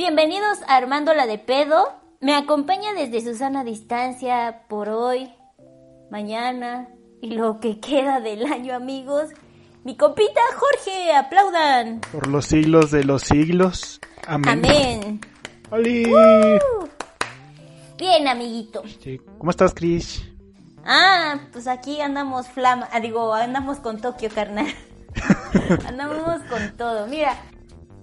Bienvenidos a Armándola de Pedo. Me acompaña desde Susana Distancia por hoy, mañana y lo que queda del año, amigos. Mi compita Jorge, aplaudan. Por los siglos de los siglos. Amén. Amén. ¡Holi! Uh. Bien, amiguito. Sí. ¿Cómo estás, Chris? Ah, pues aquí andamos flama, ah, digo, andamos con Tokio, carnal. andamos con todo. Mira,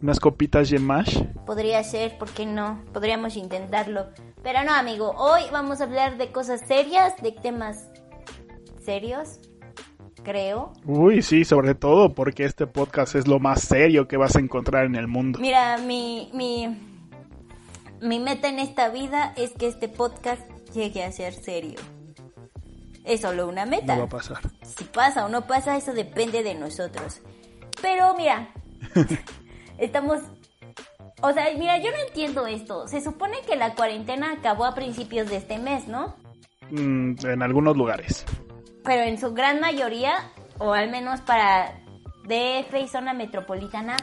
Unas copitas de mash. podría ser, ¿por qué no? Podríamos intentarlo. Pero no, amigo, hoy vamos a hablar de cosas serias, de temas serios, creo. Uy, sí, sobre todo porque este podcast es lo más serio que vas a encontrar en el mundo. Mira, mi, mi, mi meta en esta vida es que este podcast llegue a ser serio. Es solo una meta. No va a pasar. Si pasa o no pasa, eso depende de nosotros. Pero mira, estamos... O sea, mira, yo no entiendo esto. Se supone que la cuarentena acabó a principios de este mes, ¿no? Mm, en algunos lugares. Pero en su gran mayoría, o al menos para DF y zona metropolitana,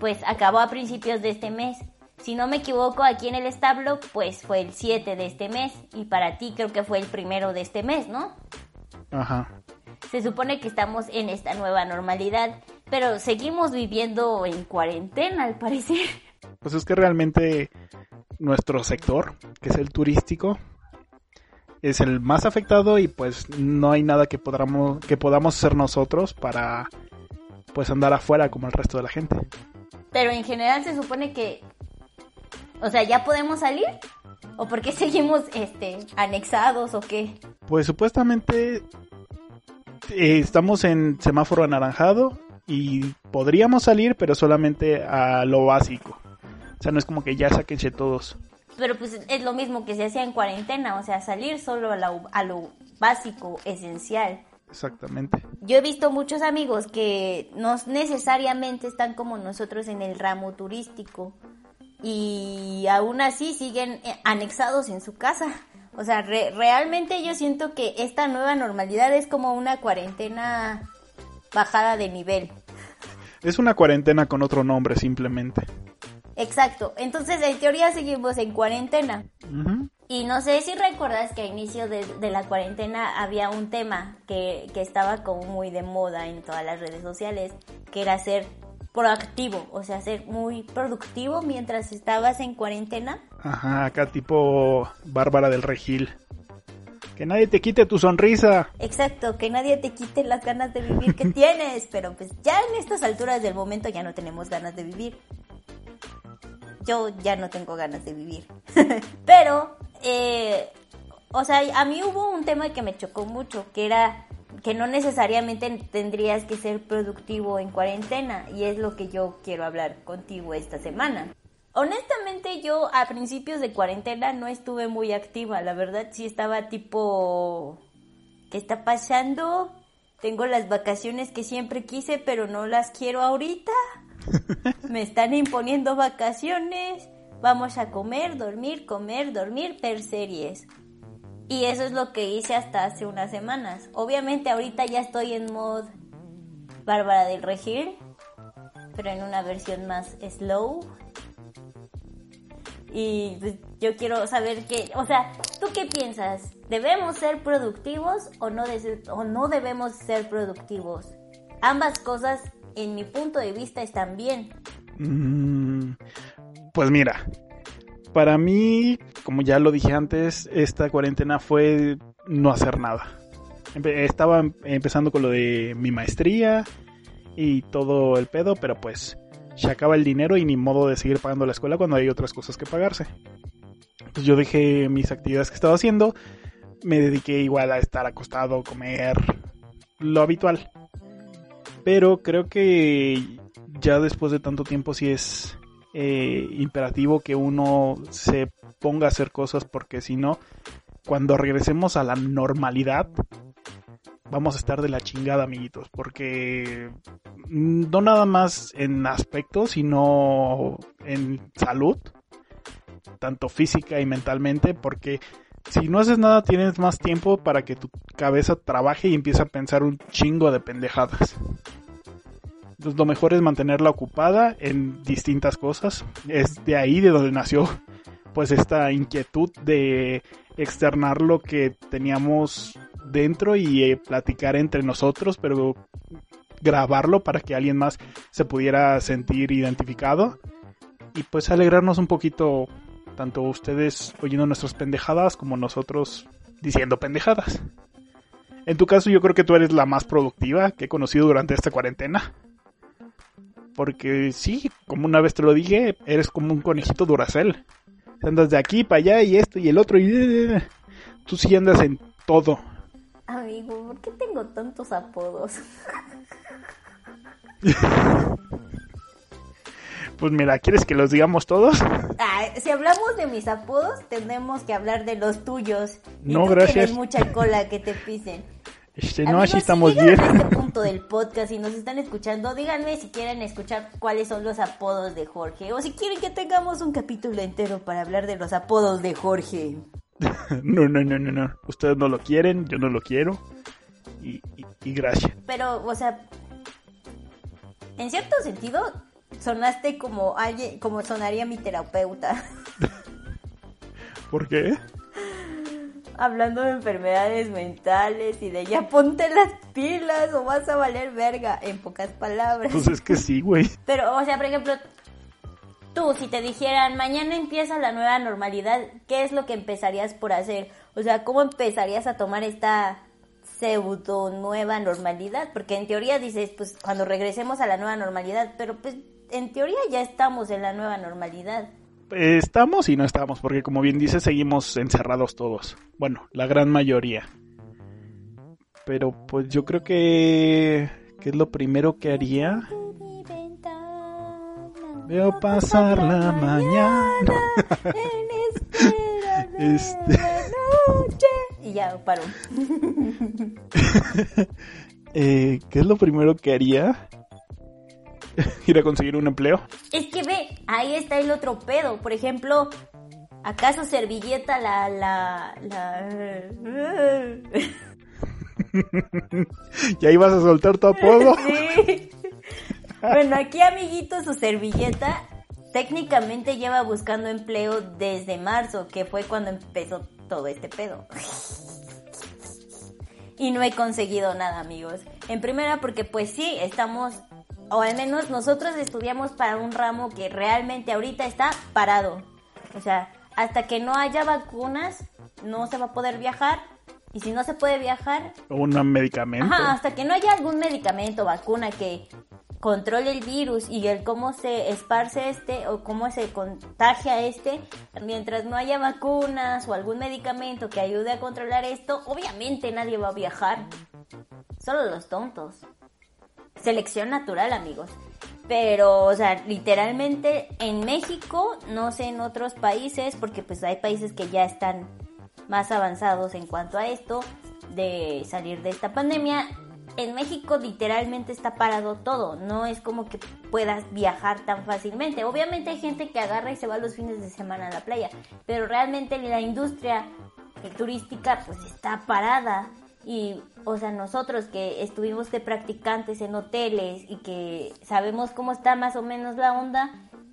pues acabó a principios de este mes. Si no me equivoco, aquí en el establo, pues fue el 7 de este mes. Y para ti creo que fue el primero de este mes, ¿no? Ajá. Se supone que estamos en esta nueva normalidad, pero seguimos viviendo en cuarentena, al parecer. Pues es que realmente nuestro sector, que es el turístico, es el más afectado y pues no hay nada que podamos, que podamos hacer nosotros para pues andar afuera como el resto de la gente. Pero en general se supone que, o sea, ya podemos salir. ¿O por qué seguimos, este, anexados o qué? Pues supuestamente eh, estamos en semáforo anaranjado y podríamos salir, pero solamente a lo básico. O sea, no es como que ya sáquense todos. Pero pues es lo mismo que se hacía en cuarentena, o sea, salir solo a, la- a lo básico, esencial. Exactamente. Yo he visto muchos amigos que no necesariamente están como nosotros en el ramo turístico y aún así siguen eh, anexados en su casa. O sea, re- realmente yo siento que esta nueva normalidad es como una cuarentena bajada de nivel. Es una cuarentena con otro nombre simplemente. Exacto. Entonces, en teoría seguimos en cuarentena. Y no sé si recuerdas que a inicio de, de la cuarentena había un tema que, que estaba como muy de moda en todas las redes sociales, que era ser proactivo, o sea, ser muy productivo mientras estabas en cuarentena. Ajá, acá tipo Bárbara del Regil. Que nadie te quite tu sonrisa. Exacto, que nadie te quite las ganas de vivir que tienes, pero pues ya en estas alturas del momento ya no tenemos ganas de vivir. Yo ya no tengo ganas de vivir. pero, eh, o sea, a mí hubo un tema que me chocó mucho, que era que no necesariamente tendrías que ser productivo en cuarentena, y es lo que yo quiero hablar contigo esta semana. Honestamente yo a principios de cuarentena no estuve muy activa, la verdad sí estaba tipo... ¿Qué está pasando? Tengo las vacaciones que siempre quise, pero no las quiero ahorita. Me están imponiendo vacaciones. Vamos a comer, dormir, comer, dormir, ver series. Y eso es lo que hice hasta hace unas semanas. Obviamente ahorita ya estoy en mod Bárbara del Regir, pero en una versión más slow. Y yo quiero saber qué, o sea, ¿tú qué piensas? ¿Debemos ser productivos o no, de- o no debemos ser productivos? Ambas cosas, en mi punto de vista, están bien. Mm, Pues mira, para mí, como ya lo dije antes, esta cuarentena fue no hacer nada. Estaba em- empezando con lo de mi maestría y todo el pedo, pero pues se acaba el dinero y ni modo de seguir pagando la escuela cuando hay otras cosas que pagarse. Pues yo dejé mis actividades que estaba haciendo, me dediqué igual a estar acostado, comer, lo habitual. Pero creo que ya después de tanto tiempo sí es eh, imperativo que uno se ponga a hacer cosas porque si no, cuando regresemos a la normalidad, vamos a estar de la chingada, amiguitos, porque mm, no nada más en aspecto, sino en salud, tanto física y mentalmente, porque si no haces nada tienes más tiempo para que tu cabeza trabaje y empiece a pensar un chingo de pendejadas. Entonces lo mejor es mantenerla ocupada en distintas cosas. Es de ahí de donde nació pues esta inquietud de externar lo que teníamos dentro y eh, platicar entre nosotros, pero grabarlo para que alguien más se pudiera sentir identificado y pues alegrarnos un poquito tanto ustedes oyendo nuestras pendejadas como nosotros diciendo pendejadas. En tu caso yo creo que tú eres la más productiva que he conocido durante esta cuarentena. Porque sí, como una vez te lo dije, eres como un conejito duracel. Andas de aquí para allá y esto y el otro y... Tú sí andas en todo. Amigo, ¿por qué tengo tantos apodos? Pues mira, ¿quieres que los digamos todos? si hablamos de mis apodos, tenemos que hablar de los tuyos. Y no, gracias. Tienes mucha cola que te pisen. Este, no, así estamos bien. En este punto del podcast, si nos están escuchando, díganme si quieren escuchar cuáles son los apodos de Jorge. O si quieren que tengamos un capítulo entero para hablar de los apodos de Jorge. no, no, no, no, no. Ustedes no lo quieren, yo no lo quiero. Y, y gracias. Pero, o sea, en cierto sentido, sonaste como alguien, como sonaría mi terapeuta. ¿Por qué? Hablando de enfermedades mentales y de ya ponte las pilas o vas a valer verga, en pocas palabras. Pues es que sí, güey. Pero, o sea, por ejemplo, tú, si te dijeran, mañana empieza la nueva normalidad, ¿qué es lo que empezarías por hacer? O sea, ¿cómo empezarías a tomar esta pseudo nueva normalidad? Porque en teoría dices, pues cuando regresemos a la nueva normalidad, pero pues en teoría ya estamos en la nueva normalidad. Estamos y no estamos, porque como bien dice, seguimos encerrados todos. Bueno, la gran mayoría. Pero pues yo creo que... ¿Qué es lo primero que haría? Veo pasar la mañana. este... Y ya paro. eh, ¿Qué es lo primero que haría? ir a conseguir un empleo. Es que ve, ahí está el otro pedo. Por ejemplo, ¿acaso servilleta la... la, la... ¿Ya ibas a soltar tu apodo? Sí. Bueno, aquí amiguito, su servilleta técnicamente lleva buscando empleo desde marzo, que fue cuando empezó todo este pedo. Y no he conseguido nada, amigos. En primera porque pues sí, estamos o al menos nosotros estudiamos para un ramo que realmente ahorita está parado. O sea, hasta que no haya vacunas, no se va a poder viajar. Y si no se puede viajar... Un medicamento. Ajá, hasta que no haya algún medicamento, vacuna que controle el virus y el cómo se esparce este o cómo se contagia este, mientras no haya vacunas o algún medicamento que ayude a controlar esto, obviamente nadie va a viajar. Solo los tontos selección natural, amigos. Pero, o sea, literalmente en México, no sé en otros países, porque pues hay países que ya están más avanzados en cuanto a esto de salir de esta pandemia. En México literalmente está parado todo, no es como que puedas viajar tan fácilmente. Obviamente hay gente que agarra y se va los fines de semana a la playa, pero realmente la industria turística pues está parada y, o sea, nosotros que estuvimos de practicantes en hoteles y que sabemos cómo está más o menos la onda,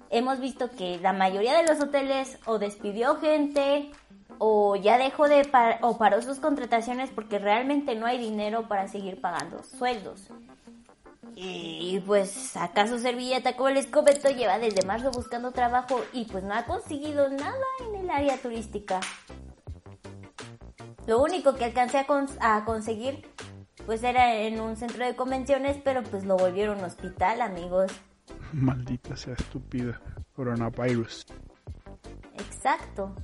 hemos visto que la mayoría de los hoteles o despidió gente o ya dejó de o paró sus contrataciones porque realmente no hay dinero para seguir pagando sueldos. Y pues acaso Servilleta como el escobeto lleva desde marzo buscando trabajo y pues no ha conseguido nada en el área turística. Lo único que alcancé a, conseguir pues era en un centro de convenciones, pero pues lo volvieron hospital, amigos. Maldita sea estúpida. Coronavirus. Exacto.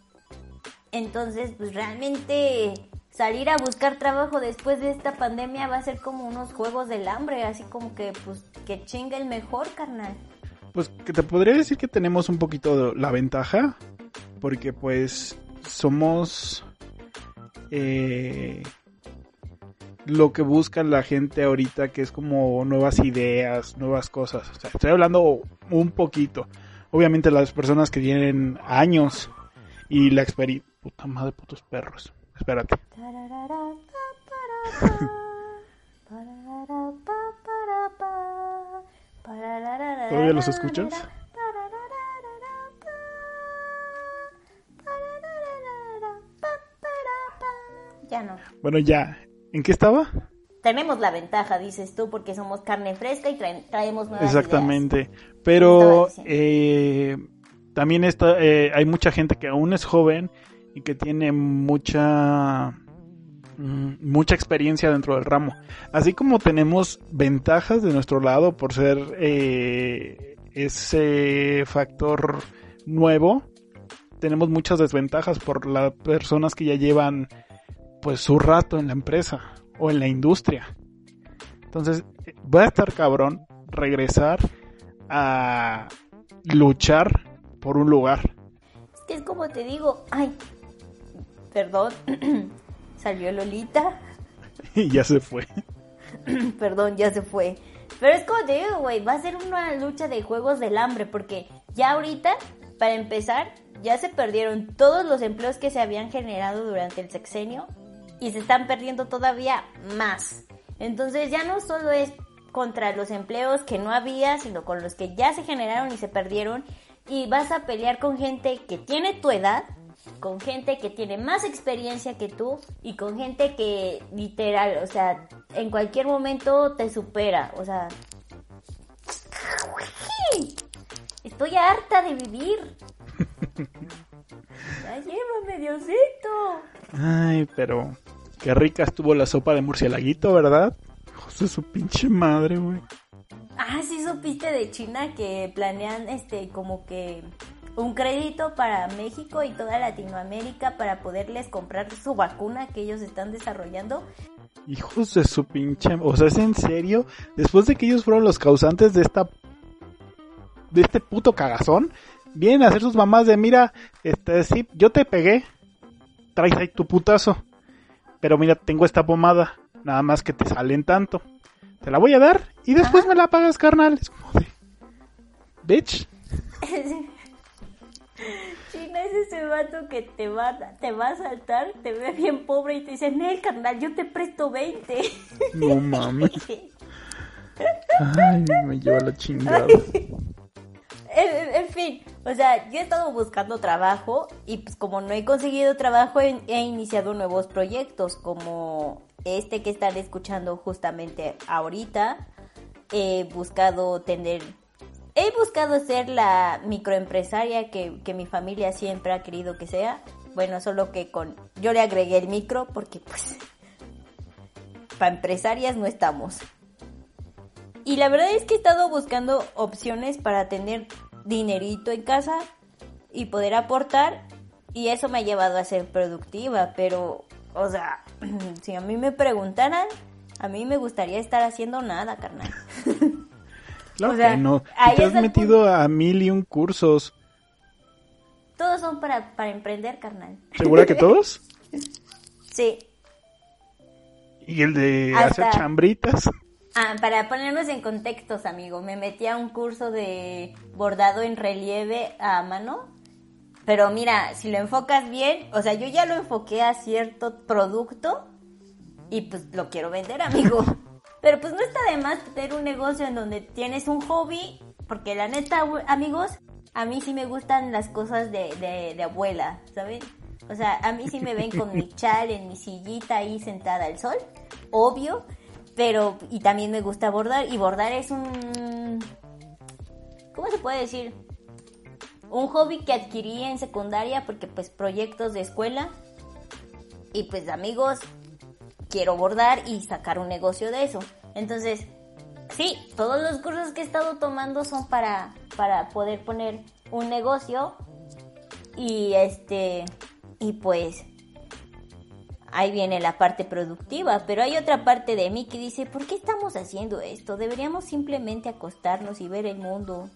Entonces, pues realmente salir a buscar trabajo después de esta pandemia va a ser como unos juegos del hambre, así como que pues que chinga el mejor, carnal. Pues que te podría decir que tenemos un poquito la ventaja, porque pues somos eh, lo que busca la gente ahorita, que es como nuevas ideas, nuevas cosas. estoy hablando un poquito. Obviamente las personas que tienen años y la experiencia... Puta madre, putos perros. Espérate. ¿Todavía los escuchas? Ya no. Bueno, ya. ¿En qué estaba? Tenemos la ventaja, dices tú, porque somos carne fresca y traen- traemos nuevas Exactamente. Pero eh, también está, eh, hay mucha gente que aún es joven y que tiene mucha mm, mucha experiencia dentro del ramo. Así como tenemos ventajas de nuestro lado por ser eh, ese factor nuevo, tenemos muchas desventajas por las personas que ya llevan pues su rato en la empresa o en la industria. Entonces, va a estar cabrón regresar a luchar por un lugar. Que es como te digo, ay, perdón, salió Lolita, Y ya se fue. perdón, ya se fue. Pero es como te digo, güey, va a ser una lucha de juegos del hambre, porque ya ahorita, para empezar, ya se perdieron todos los empleos que se habían generado durante el sexenio y se están perdiendo todavía más. Entonces ya no solo es contra los empleos que no había, sino con los que ya se generaron y se perdieron. Y vas a pelear con gente que tiene tu edad, con gente que tiene más experiencia que tú y con gente que literal, o sea, en cualquier momento te supera. O sea, estoy harta de vivir. Ya llévame, Diosito. Ay, pero qué rica estuvo la sopa de murcielaguito, ¿verdad? De su pinche madre, güey. Ah, sí supiste de China que planean este como que un crédito para México y toda Latinoamérica para poderles comprar su vacuna que ellos están desarrollando. Hijos de su pinche... O sea, ¿es en serio? Después de que ellos fueron los causantes de esta... De este puto cagazón, vienen a hacer sus mamás de, mira, este, sí, yo te pegué, traes ahí tu putazo, pero mira, tengo esta pomada, nada más que te salen tanto, te la voy a dar y después Ajá. me la pagas, carnal. Es como de, bitch, China es ese vato que te va, te va a saltar, te ve bien pobre y te dice, Nel, carnal, yo te presto 20. no mames, ay, me lleva la chingada. En, en fin, o sea, yo he estado buscando trabajo y pues como no he conseguido trabajo he, he iniciado nuevos proyectos como este que están escuchando justamente ahorita. He buscado tener, he buscado ser la microempresaria que, que mi familia siempre ha querido que sea. Bueno, solo que con, yo le agregué el micro porque pues, para empresarias no estamos. Y la verdad es que he estado buscando opciones para tener dinerito en casa y poder aportar. Y eso me ha llevado a ser productiva. Pero, o sea, si a mí me preguntaran, a mí me gustaría estar haciendo nada, carnal. Claro O sea, que no, ahí te has metido a mil y un cursos, Todos son para, para emprender, carnal. ¿segura que todos? Sí. Y el de Hasta- hacer chambritas. Ah, para ponernos en contextos, amigo, me metí a un curso de bordado en relieve a mano. Pero mira, si lo enfocas bien, o sea, yo ya lo enfoqué a cierto producto y pues lo quiero vender, amigo. Pero pues no está de más tener un negocio en donde tienes un hobby, porque la neta, amigos, a mí sí me gustan las cosas de, de, de abuela, ¿saben? O sea, a mí sí me ven con mi chal en mi sillita ahí sentada al sol, obvio, pero y también me gusta bordar y bordar es un ¿cómo se puede decir? Un hobby que adquirí en secundaria porque pues proyectos de escuela y pues amigos quiero bordar y sacar un negocio de eso. Entonces, sí, todos los cursos que he estado tomando son para para poder poner un negocio y este y pues ahí viene la parte productiva, pero hay otra parte de mí que dice, ¿por qué estamos haciendo esto? Deberíamos simplemente acostarnos y ver el mundo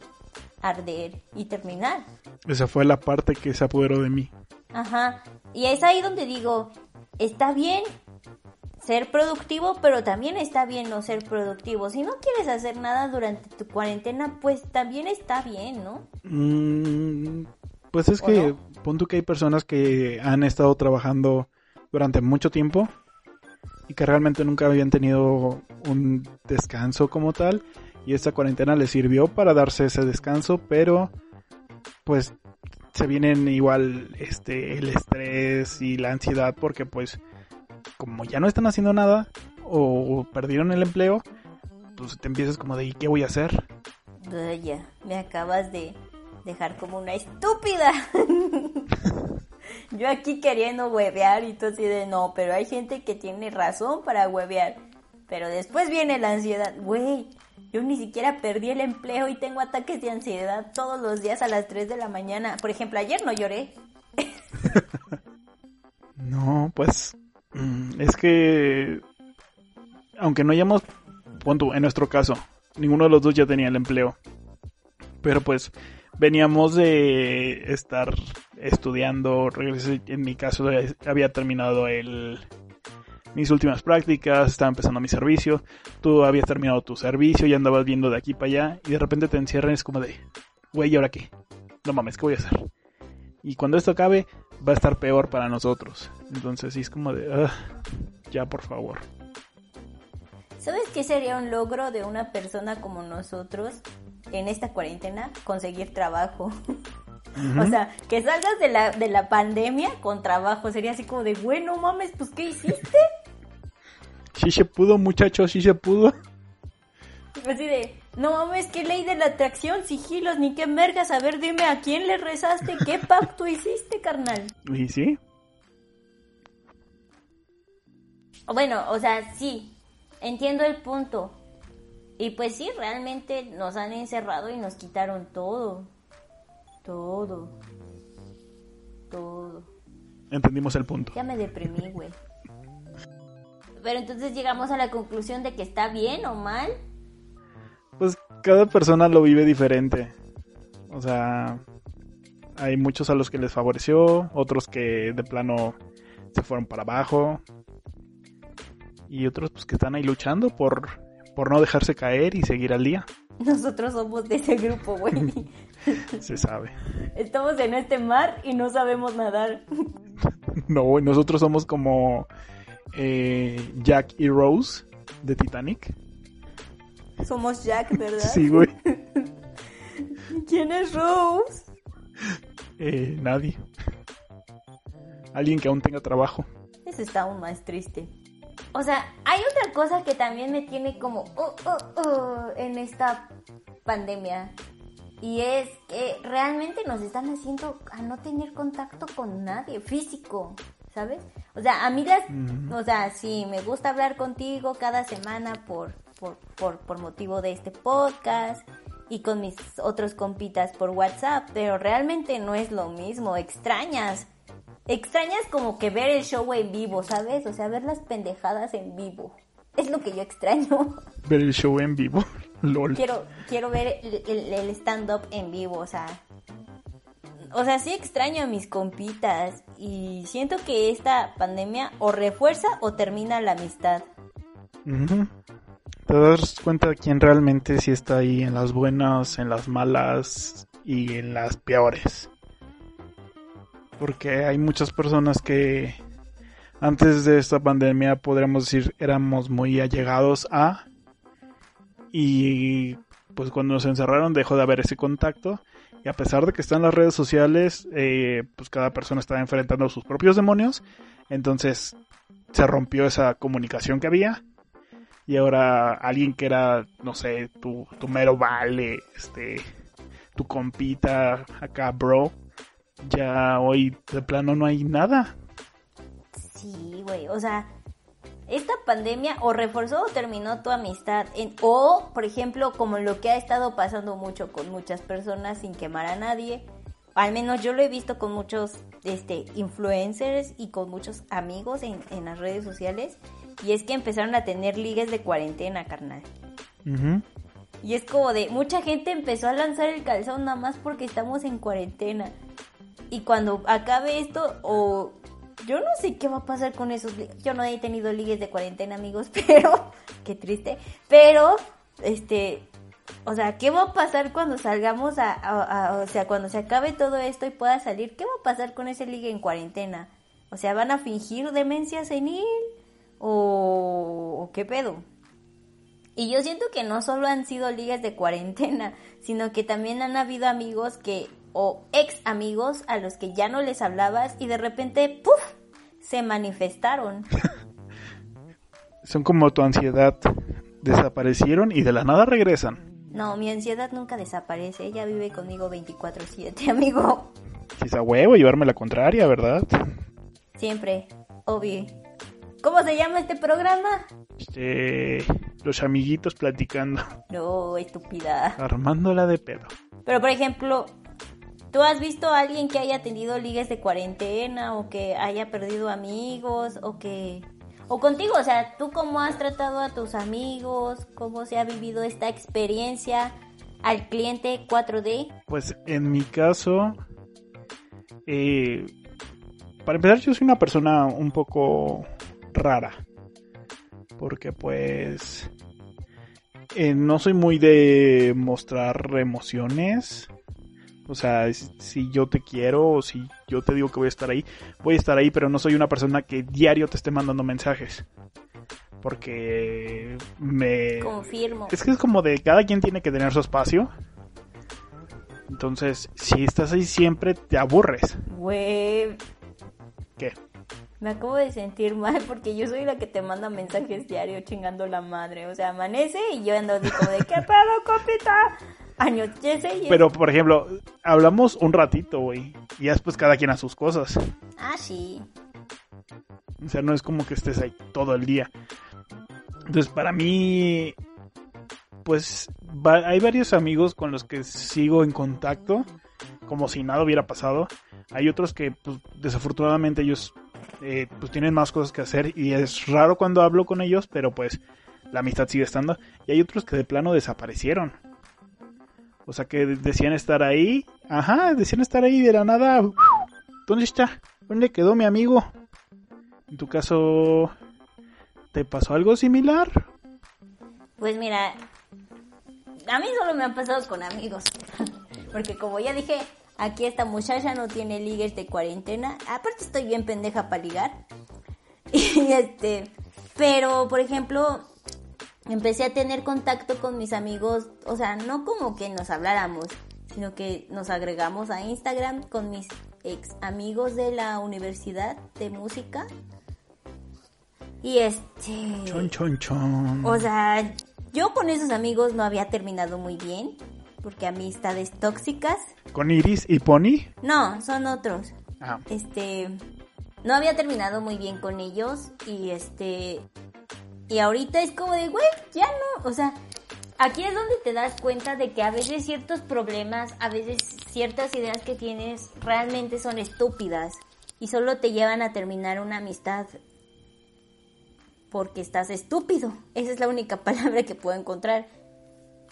arder y terminar. Esa fue la parte que se apoderó de mí. Ajá, y es ahí donde digo, está bien ser productivo, pero también está bien no ser productivo. Si no quieres hacer nada durante tu cuarentena, pues también está bien, ¿no? Mm, pues es ¿O que, no? pon tú que hay personas que han estado trabajando durante mucho tiempo y que realmente nunca habían tenido un descanso como tal y esta cuarentena le sirvió para darse ese descanso, pero pues se vienen igual este el estrés y la ansiedad porque pues como ya no están haciendo nada o perdieron el empleo, pues te empiezas como de ¿y qué voy a hacer? Vaya, me acabas de dejar como una estúpida. Yo aquí queriendo huevear y tú así de no, pero hay gente que tiene razón para huevear. Pero después viene la ansiedad. Güey, yo ni siquiera perdí el empleo y tengo ataques de ansiedad todos los días a las 3 de la mañana. Por ejemplo, ayer no lloré. no, pues es que aunque no hayamos, punto, en nuestro caso, ninguno de los dos ya tenía el empleo. Pero pues veníamos de estar estudiando, en mi caso había terminado el, mis últimas prácticas, estaba empezando mi servicio, tú habías terminado tu servicio y andabas viendo de aquí para allá y de repente te encierran es como de, güey, ¿y ahora qué? No mames, ¿qué voy a hacer? Y cuando esto acabe va a estar peor para nosotros. Entonces sí es como de, ya por favor. ¿Sabes qué sería un logro de una persona como nosotros en esta cuarentena? Conseguir trabajo. O sea, que salgas de la, de la pandemia con trabajo. Sería así como de, bueno, mames, pues ¿qué hiciste? Sí se pudo, muchachos, sí se pudo. Así de, no mames, ¿qué ley de la atracción, sigilos, ni qué mergas? A ver, dime, ¿a quién le rezaste? ¿Qué pacto hiciste, carnal? ¿Y sí? Bueno, o sea, sí, entiendo el punto. Y pues sí, realmente nos han encerrado y nos quitaron todo. Todo. Todo. Entendimos el punto. Ya me deprimí, güey. Pero entonces llegamos a la conclusión de que está bien o mal. Pues cada persona lo vive diferente. O sea, hay muchos a los que les favoreció, otros que de plano se fueron para abajo. Y otros pues que están ahí luchando por, por no dejarse caer y seguir al día. Nosotros somos de ese grupo, güey. Se sabe. Estamos en este mar y no sabemos nadar. No, nosotros somos como eh, Jack y Rose de Titanic. Somos Jack, ¿verdad? Sí, güey. ¿Quién es Rose? Eh, nadie. Alguien que aún tenga trabajo. Eso está aún más triste. O sea, hay otra cosa que también me tiene como oh, oh, oh, en esta pandemia. Y es que realmente nos están haciendo a no tener contacto con nadie físico. ¿sabes? O sea, a mí las, o sea, sí, me gusta hablar contigo cada semana por, por, por, por motivo de este podcast y con mis otros compitas por WhatsApp, pero realmente no es lo mismo, extrañas. Extrañas como que ver el show en vivo, ¿sabes? O sea, ver las pendejadas en vivo. Es lo que yo extraño. Ver el show en vivo, lol. Quiero, quiero ver el, el stand-up en vivo, o sea, o sea, sí extraño a mis compitas y siento que esta pandemia o refuerza o termina la amistad. Te das cuenta de quién realmente sí está ahí en las buenas, en las malas y en las peores. Porque hay muchas personas que antes de esta pandemia podríamos decir éramos muy allegados a y pues cuando nos encerraron dejó de haber ese contacto y a pesar de que están las redes sociales, eh, pues cada persona está enfrentando sus propios demonios. Entonces se rompió esa comunicación que había. Y ahora alguien que era, no sé, tu, tu mero vale, este, tu compita acá, bro, ya hoy de plano no hay nada. Sí, güey, o sea, esta pandemia o reforzó o terminó tu amistad. En, o, por ejemplo, como lo que ha estado pasando mucho con muchas personas sin quemar a nadie. Al menos yo lo he visto con muchos este, influencers y con muchos amigos en, en las redes sociales. Y es que empezaron a tener ligues de cuarentena, carnal. Y es como de, mucha gente empezó a lanzar el calzón nada más porque estamos en cuarentena. Y cuando acabe esto, o yo no sé qué va a pasar con esos. Yo no he tenido ligues de cuarentena, amigos, pero qué triste. Pero, este, o sea, ¿qué va a pasar cuando salgamos a, o sea, cuando se acabe todo esto y pueda salir? ¿Qué va a pasar con ese ligue en cuarentena? O sea, ¿van a fingir demencia senil? ¿O, qué pedo? Y yo siento que no solo han sido ligas de cuarentena, sino que también han habido amigos que, o ex amigos a los que ya no les hablabas y de repente, ¡puf! se manifestaron. Son como tu ansiedad. Desaparecieron y de la nada regresan. No, mi ansiedad nunca desaparece. Ella vive conmigo 24/7, amigo. Quizá huevo llevarme la contraria, ¿verdad? Siempre, obvio. ¿Cómo se llama este programa? Este, los amiguitos platicando. No, estúpida. Armándola de pedo. Pero por ejemplo, ¿tú has visto a alguien que haya tenido ligas de cuarentena o que haya perdido amigos o que o contigo, o sea, ¿tú cómo has tratado a tus amigos? ¿Cómo se ha vivido esta experiencia al cliente 4D? Pues en mi caso, eh, para empezar, yo soy una persona un poco rara. Porque pues eh, no soy muy de mostrar emociones. O sea, si yo te quiero o si yo te digo que voy a estar ahí, voy a estar ahí, pero no soy una persona que diario te esté mandando mensajes. Porque me... Confirmo. Es que es como de cada quien tiene que tener su espacio. Entonces, si estás ahí siempre, te aburres. Güey. ¿Qué? Me acabo de sentir mal porque yo soy la que te manda mensajes diario chingando la madre. O sea, amanece y yo ando así como de, ¿qué pedo, copita? Anochece y... Pero, por ejemplo, hablamos un ratito, güey. Y después cada quien a sus cosas. Ah, sí. O sea, no es como que estés ahí todo el día. Entonces, para mí, pues va- hay varios amigos con los que sigo en contacto, como si nada hubiera pasado. Hay otros que, pues, desafortunadamente ellos, eh, pues, tienen más cosas que hacer y es raro cuando hablo con ellos, pero pues la amistad sigue estando. Y hay otros que de plano desaparecieron. O sea, que decían estar ahí. Ajá, decían estar ahí de la nada. ¿Dónde está? ¿Dónde quedó mi amigo? En tu caso, ¿te pasó algo similar? Pues mira, a mí solo me ha pasado con amigos. Porque como ya dije, aquí esta muchacha no tiene ligues de cuarentena. Aparte estoy bien pendeja para ligar. Y este, pero por ejemplo, empecé a tener contacto con mis amigos, o sea, no como que nos habláramos, sino que nos agregamos a Instagram con mis ex amigos de la universidad de música. Y este... Chon, chon, chon. O sea, yo con esos amigos no había terminado muy bien, porque amistades tóxicas. ¿Con Iris y Pony? No, son otros. Ah, Este, no había terminado muy bien con ellos y este, y ahorita es como de, güey, ya no, o sea, aquí es donde te das cuenta de que a veces ciertos problemas, a veces ciertas ideas que tienes realmente son estúpidas y solo te llevan a terminar una amistad porque estás estúpido. Esa es la única palabra que puedo encontrar.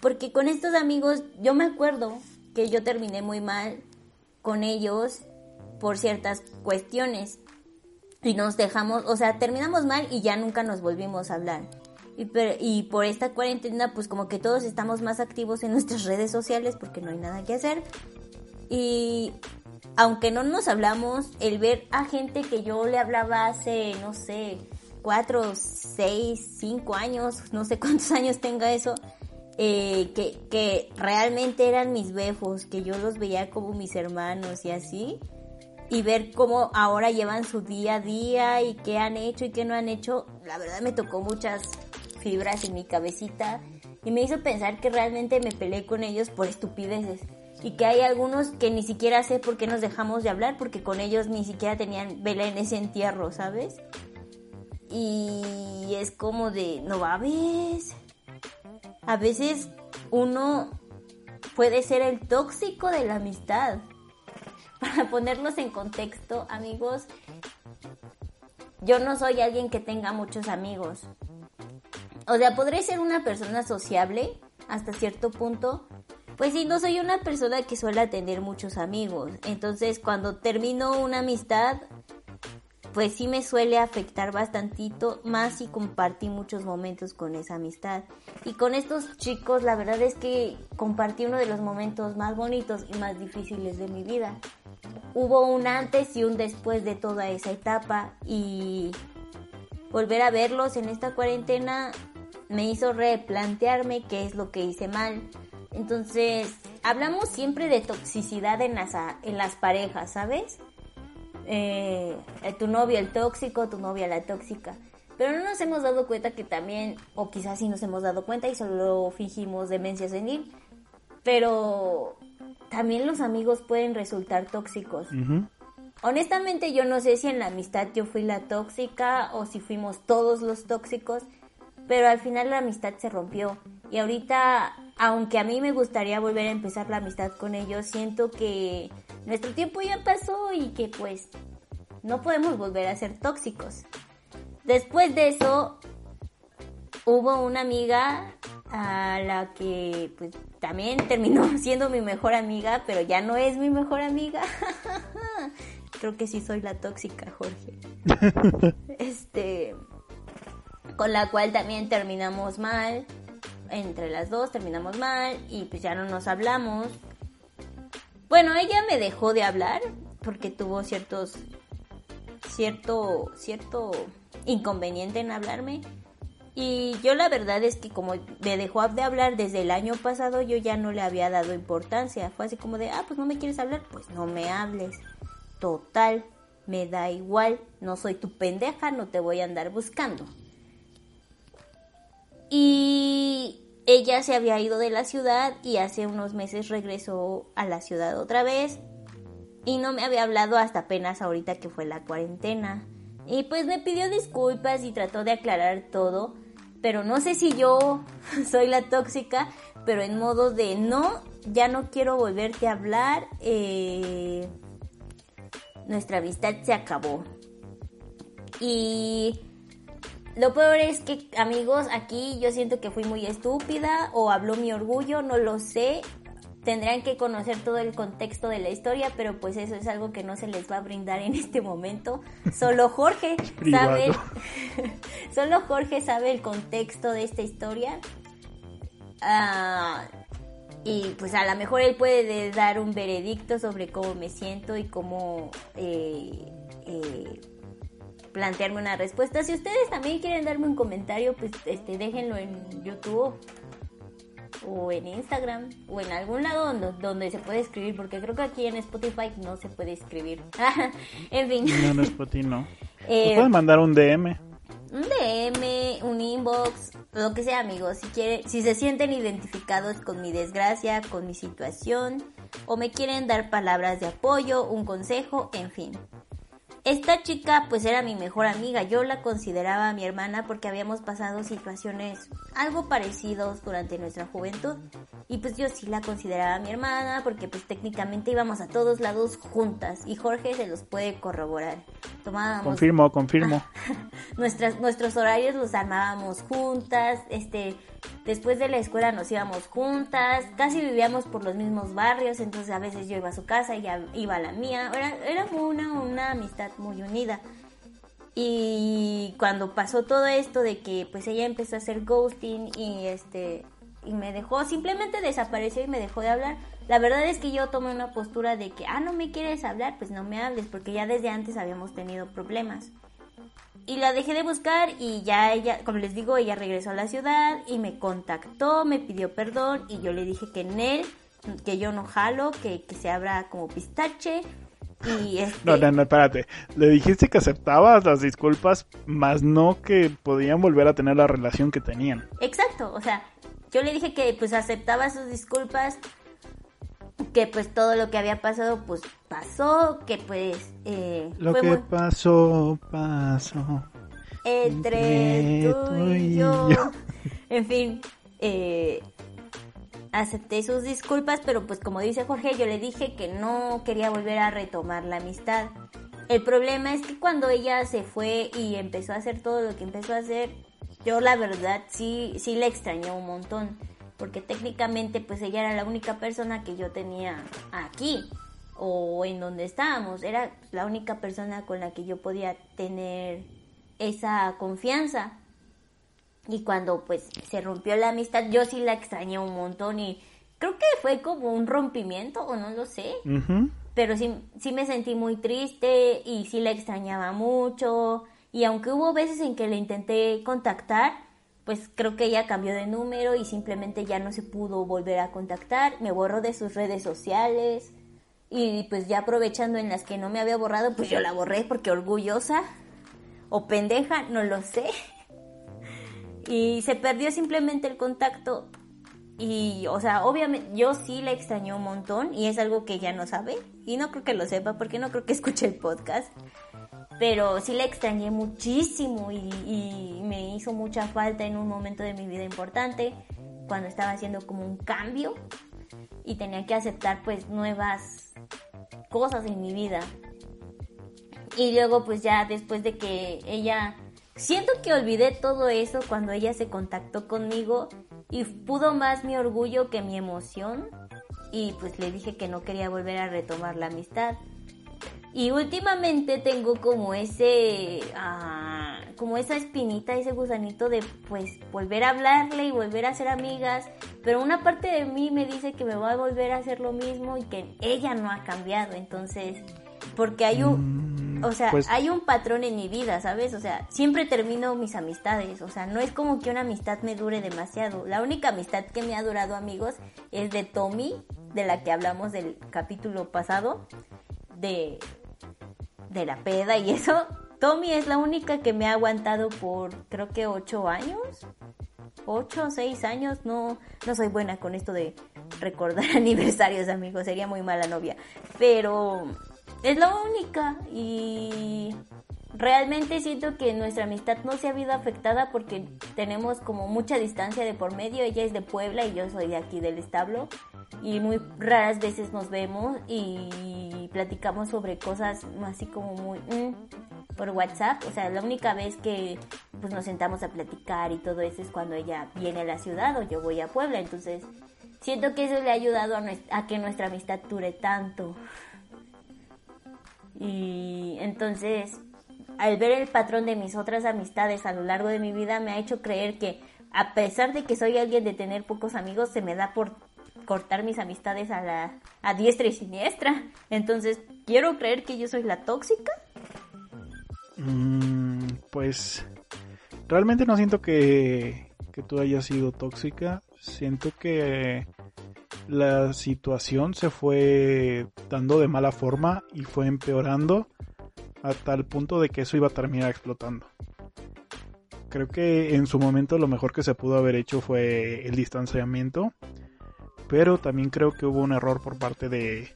Porque con estos amigos, yo me acuerdo que yo terminé muy mal con ellos por ciertas cuestiones. Y nos dejamos, o sea, terminamos mal y ya nunca nos volvimos a hablar. Y, per- y por esta cuarentena, pues como que todos estamos más activos en nuestras redes sociales porque no hay nada que hacer. Y aunque no nos hablamos, el ver a gente que yo le hablaba hace, no sé, cuatro, seis, cinco años, no sé cuántos años tenga eso, eh, que, que realmente eran mis befos, que yo los veía como mis hermanos y así, y ver cómo ahora llevan su día a día y qué han hecho y qué no han hecho, la verdad me tocó muchas fibras en mi cabecita y me hizo pensar que realmente me peleé con ellos por estupideces y que hay algunos que ni siquiera sé por qué nos dejamos de hablar porque con ellos ni siquiera tenían vela en ese entierro, ¿sabes? Y es como de, no va, ves. A veces uno puede ser el tóxico de la amistad. Para ponerlos en contexto, amigos, yo no soy alguien que tenga muchos amigos. O sea, podré ser una persona sociable hasta cierto punto. Pues sí, no soy una persona que suele tener muchos amigos. Entonces, cuando termino una amistad, pues sí me suele afectar bastantito, más si compartí muchos momentos con esa amistad. Y con estos chicos, la verdad es que compartí uno de los momentos más bonitos y más difíciles de mi vida. Hubo un antes y un después de toda esa etapa y volver a verlos en esta cuarentena me hizo replantearme qué es lo que hice mal. Entonces, hablamos siempre de toxicidad en las, en las parejas, ¿sabes? Eh, tu novio el tóxico, tu novia la tóxica. Pero no nos hemos dado cuenta que también, o quizás sí nos hemos dado cuenta y solo fingimos demencia senil, pero también los amigos pueden resultar tóxicos. Honestamente yo no sé si en la amistad yo fui la tóxica o si fuimos todos los tóxicos, pero al final la amistad se rompió. Y ahorita, aunque a mí me gustaría volver a empezar la amistad con ellos, siento que nuestro tiempo ya pasó y que pues no podemos volver a ser tóxicos. Después de eso, hubo una amiga a la que pues también terminó siendo mi mejor amiga, pero ya no es mi mejor amiga. Creo que sí soy la tóxica, Jorge. este con la cual también terminamos mal. Entre las dos terminamos mal y pues ya no nos hablamos. Bueno, ella me dejó de hablar porque tuvo ciertos cierto cierto inconveniente en hablarme. Y yo la verdad es que como me dejó de hablar desde el año pasado, yo ya no le había dado importancia. Fue así como de, ah, pues no me quieres hablar, pues no me hables. Total, me da igual, no soy tu pendeja, no te voy a andar buscando. Y ella se había ido de la ciudad y hace unos meses regresó a la ciudad otra vez. Y no me había hablado hasta apenas ahorita que fue la cuarentena. Y pues me pidió disculpas y trató de aclarar todo. Pero no sé si yo soy la tóxica, pero en modo de no, ya no quiero volverte a hablar. Eh, nuestra amistad se acabó. Y lo peor es que, amigos, aquí yo siento que fui muy estúpida o habló mi orgullo, no lo sé. Tendrán que conocer todo el contexto de la historia, pero pues eso es algo que no se les va a brindar en este momento. Solo Jorge sabe, solo Jorge sabe el contexto de esta historia. Ah, y pues a lo mejor él puede dar un veredicto sobre cómo me siento y cómo eh, eh, plantearme una respuesta. Si ustedes también quieren darme un comentario, pues este, déjenlo en YouTube o en Instagram o en algún lado donde, donde, se puede escribir, porque creo que aquí en Spotify no se puede escribir. en fin. No, en Spotify no. Eh, pueden mandar un DM. Un DM, un inbox, lo que sea, amigos. Si, quiere, si se sienten identificados con mi desgracia, con mi situación, o me quieren dar palabras de apoyo, un consejo, en fin. Esta chica pues era mi mejor amiga, yo la consideraba mi hermana porque habíamos pasado situaciones algo parecidos durante nuestra juventud y pues yo sí la consideraba mi hermana porque pues técnicamente íbamos a todos lados juntas y Jorge se los puede corroborar. Tomábamos Confirmo, confirmo. Nuestras, nuestros horarios los armábamos juntas, este después de la escuela nos íbamos juntas, casi vivíamos por los mismos barrios, entonces a veces yo iba a su casa y ella iba a la mía, era, era una, una amistad muy unida. Y cuando pasó todo esto de que pues ella empezó a hacer ghosting y este y me dejó, simplemente desapareció y me dejó de hablar. La verdad es que yo tomé una postura de que, ah, no me quieres hablar, pues no me hables, porque ya desde antes habíamos tenido problemas. Y la dejé de buscar y ya ella, como les digo, ella regresó a la ciudad y me contactó, me pidió perdón y yo le dije que en él, que yo no jalo, que, que se abra como pistache, y este... No, no, no, espérate. Le dijiste que aceptabas las disculpas, más no que podían volver a tener la relación que tenían. Exacto, o sea, yo le dije que pues aceptaba sus disculpas, que pues todo lo que había pasado pues pasó, que pues... Eh, lo que pasó, pasó. Entre, tú, y yo. En fin, eh, acepté sus disculpas, pero pues como dice Jorge, yo le dije que no quería volver a retomar la amistad. El problema es que cuando ella se fue y empezó a hacer todo lo que empezó a hacer, yo la verdad sí, sí la extrañé un montón, porque técnicamente pues ella era la única persona que yo tenía aquí o en donde estábamos, era la única persona con la que yo podía tener esa confianza. Y cuando pues se rompió la amistad, yo sí la extrañé un montón y creo que fue como un rompimiento o no lo sé. Pero sí, sí me sentí muy triste y sí la extrañaba mucho. Y aunque hubo veces en que le intenté contactar, pues creo que ella cambió de número y simplemente ya no se pudo volver a contactar, me borró de sus redes sociales y pues ya aprovechando en las que no me había borrado, pues yo la borré porque orgullosa o pendeja, no lo sé. Y se perdió simplemente el contacto y, o sea, obviamente yo sí la extrañé un montón y es algo que ella no sabe y no creo que lo sepa porque no creo que escuche el podcast pero sí la extrañé muchísimo y, me hizo mucha falta en un momento de mi vida importante, cuando estaba haciendo como un cambio y tenía que aceptar pues nuevas cosas en mi vida. Y luego pues ya después de que ella, siento que olvidé todo eso cuando ella se contactó conmigo y pudo más mi orgullo que mi emoción y pues le dije que no quería volver a retomar la amistad. Y últimamente tengo como ese, ah, como esa espinita, ese gusanito de pues volver a hablarle y volver a ser amigas. Pero una parte de mí me dice que me va a volver a hacer lo mismo y que ella no ha cambiado. Entonces, porque hay un, mm, o sea, pues hay un patrón en mi vida, ¿sabes? O sea, siempre termino mis amistades. O sea, no es como que una amistad me dure demasiado. La única amistad que me ha durado, amigos, es de Tommy, de la que hablamos del capítulo pasado de de la peda y eso, Tommy es la única que me ha aguantado por creo que ocho años. Ocho seis años, no, no soy buena con esto de recordar aniversarios, amigos, sería muy mala novia. Pero es la única y realmente siento que nuestra amistad no se ha visto afectada porque tenemos como mucha distancia de por medio. Ella es de Puebla y yo soy de aquí del establo y muy raras veces nos vemos y platicamos sobre cosas así como muy mm, por WhatsApp. O sea, la única vez que pues nos sentamos a platicar y todo eso es cuando ella viene a la ciudad o yo voy a Puebla. Entonces, siento que eso le ha ayudado a, a que nuestra amistad dure tanto. Y entonces, al ver el patrón de mis otras amistades a lo largo de mi vida, me ha hecho creer que a pesar de que soy alguien de tener pocos amigos, se me da por cortar mis amistades a la a diestra y siniestra. Entonces, quiero creer que yo soy la tóxica. Mm, pues realmente no siento que, que tú hayas sido tóxica. Siento que la situación se fue dando de mala forma y fue empeorando a tal punto de que eso iba a terminar explotando. Creo que en su momento lo mejor que se pudo haber hecho fue el distanciamiento pero también creo que hubo un error por parte de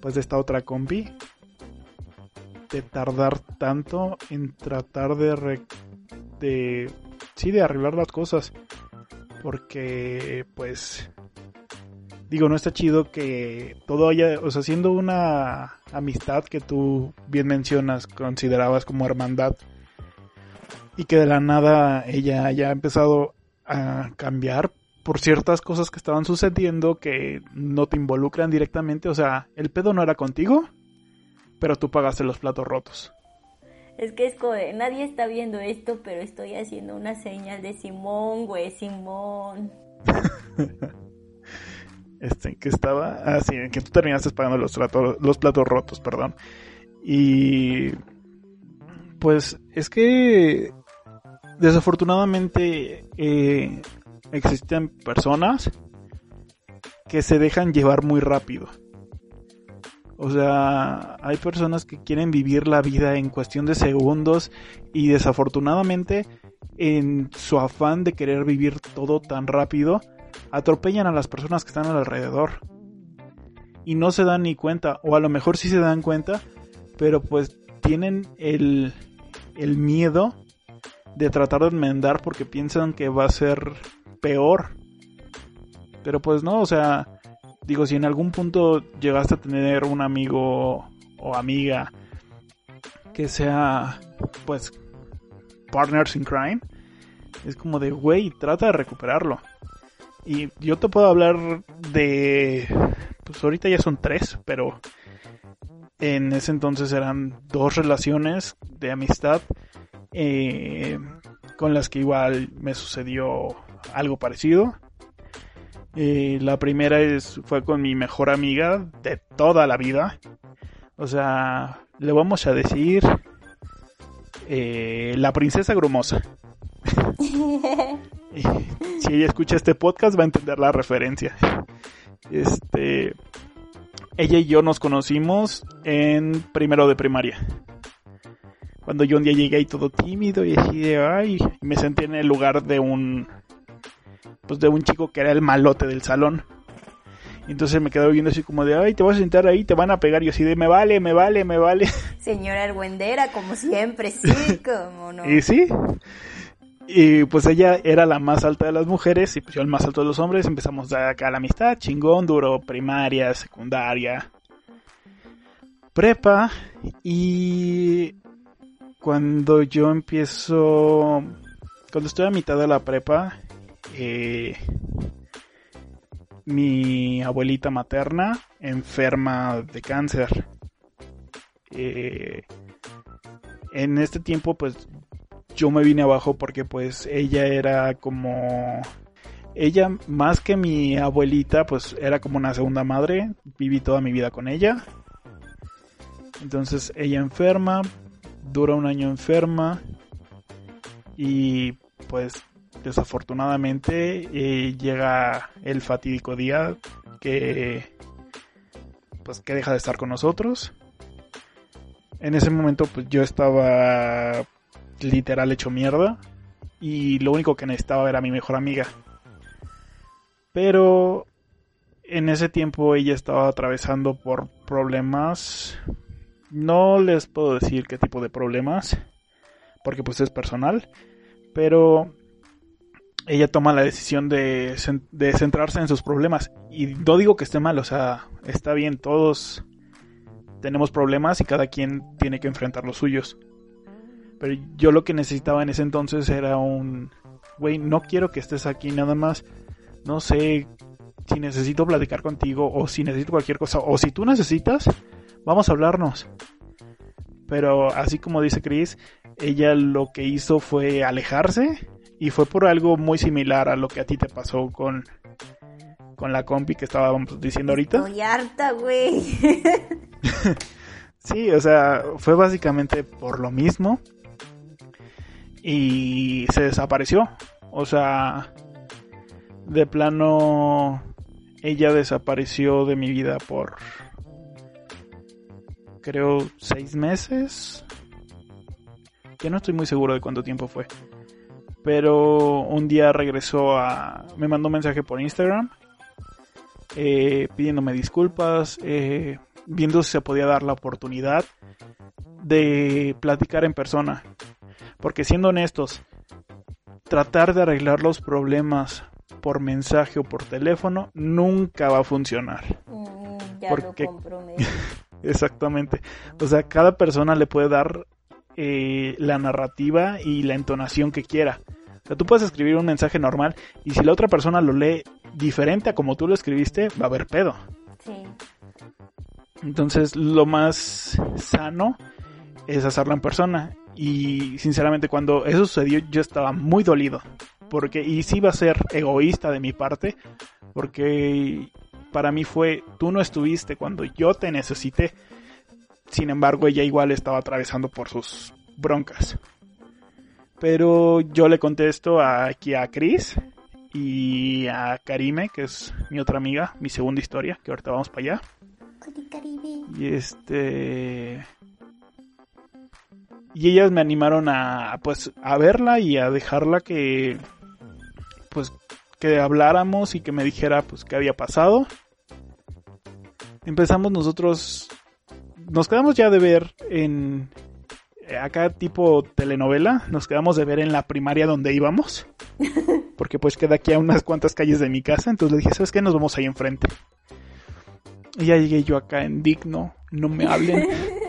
pues de esta otra compi de tardar tanto en tratar de de sí de arreglar las cosas porque pues digo no está chido que todo haya o sea siendo una amistad que tú bien mencionas considerabas como hermandad y que de la nada ella haya empezado a cambiar por ciertas cosas que estaban sucediendo que no te involucran directamente. O sea, el pedo no era contigo, pero tú pagaste los platos rotos. Es que es como nadie está viendo esto, pero estoy haciendo una señal de Simón, güey, Simón. este, que estaba, ah, sí, que tú terminaste pagando los, los platos rotos, perdón. Y pues es que desafortunadamente eh, existen personas que se dejan llevar muy rápido. O sea, hay personas que quieren vivir la vida en cuestión de segundos y desafortunadamente en su afán de querer vivir todo tan rápido, atropellan a las personas que están alrededor. Y no se dan ni cuenta, o a lo mejor sí se dan cuenta, pero pues tienen el, el miedo de tratar de enmendar porque piensan que va a ser peor. Pero pues no, o sea, digo, si en algún punto llegaste a tener un amigo o amiga que sea, pues, partners in crime, es como de, güey, trata de recuperarlo. Y yo te puedo hablar de, pues ahorita ya son tres, pero en ese entonces eran dos relaciones de amistad eh, con las que igual me sucedió algo parecido. Eh, la primera es, fue con mi mejor amiga de toda la vida. O sea, le vamos a decir eh, la princesa grumosa. Y si ella escucha este podcast va a entender la referencia. Este, ella y yo nos conocimos en primero de primaria. Cuando yo un día llegué ahí todo tímido y así de, ay, me sentí en el lugar de un, pues de un chico que era el malote del salón. Y entonces me quedó viendo así como de, ay, te vas a sentar ahí, te van a pegar. Y así de, me vale, me vale, me vale. Señora Argüendera, como siempre, sí, como no. Y sí. Y pues ella era la más alta de las mujeres y pues yo el más alto de los hombres. Empezamos acá la amistad, chingón, duro, primaria, secundaria, prepa. Y cuando yo empiezo, cuando estoy a mitad de la prepa, eh, mi abuelita materna enferma de cáncer. Eh, en este tiempo pues yo me vine abajo porque pues ella era como ella más que mi abuelita pues era como una segunda madre viví toda mi vida con ella entonces ella enferma dura un año enferma y pues desafortunadamente eh, llega el fatídico día que pues que deja de estar con nosotros en ese momento pues yo estaba literal hecho mierda. Y lo único que necesitaba era mi mejor amiga. Pero en ese tiempo ella estaba atravesando por problemas. No les puedo decir qué tipo de problemas. Porque pues es personal. Pero ella toma la decisión de, de centrarse en sus problemas. Y no digo que esté mal, o sea, está bien, todos tenemos problemas y cada quien tiene que enfrentar los suyos. Pero yo lo que necesitaba en ese entonces era un... Güey, no quiero que estés aquí nada más. No sé si necesito platicar contigo o si necesito cualquier cosa. O si tú necesitas, vamos a hablarnos. Pero así como dice Chris, ella lo que hizo fue alejarse. Y fue por algo muy similar a lo que a ti te pasó con, con la compi que estábamos diciendo ahorita. Estoy harta, güey. sí, o sea, fue básicamente por lo mismo y se desapareció. O sea, de plano, ella desapareció de mi vida por, creo, seis meses. Que no estoy muy seguro de cuánto tiempo fue. Pero un día regresó a... Me mandó un mensaje por Instagram. Eh, pidiéndome disculpas. Eh, viendo si se podía dar la oportunidad de platicar en persona. Porque siendo honestos, tratar de arreglar los problemas por mensaje o por teléfono nunca va a funcionar. Mm, ya Porque... lo Exactamente. O sea, cada persona le puede dar eh, la narrativa y la entonación que quiera. O sea, tú puedes escribir un mensaje normal y si la otra persona lo lee diferente a como tú lo escribiste, va a haber pedo. Sí. Entonces, lo más sano es hacerlo en persona. Y sinceramente cuando eso sucedió yo estaba muy dolido. Porque, y sí iba a ser egoísta de mi parte, porque para mí fue, tú no estuviste cuando yo te necesité. Sin embargo, ella igual estaba atravesando por sus broncas. Pero yo le contesto aquí a Chris y a Karime, que es mi otra amiga, mi segunda historia, que ahorita vamos para allá. Y este y ellas me animaron a pues a verla y a dejarla que pues que habláramos y que me dijera pues qué había pasado. Empezamos nosotros nos quedamos ya de ver en acá tipo telenovela, nos quedamos de ver en la primaria donde íbamos. Porque pues queda aquí a unas cuantas calles de mi casa, entonces le dije, "¿Sabes qué? Nos vamos ahí enfrente." Y ya llegué yo acá en digno, no me hablen.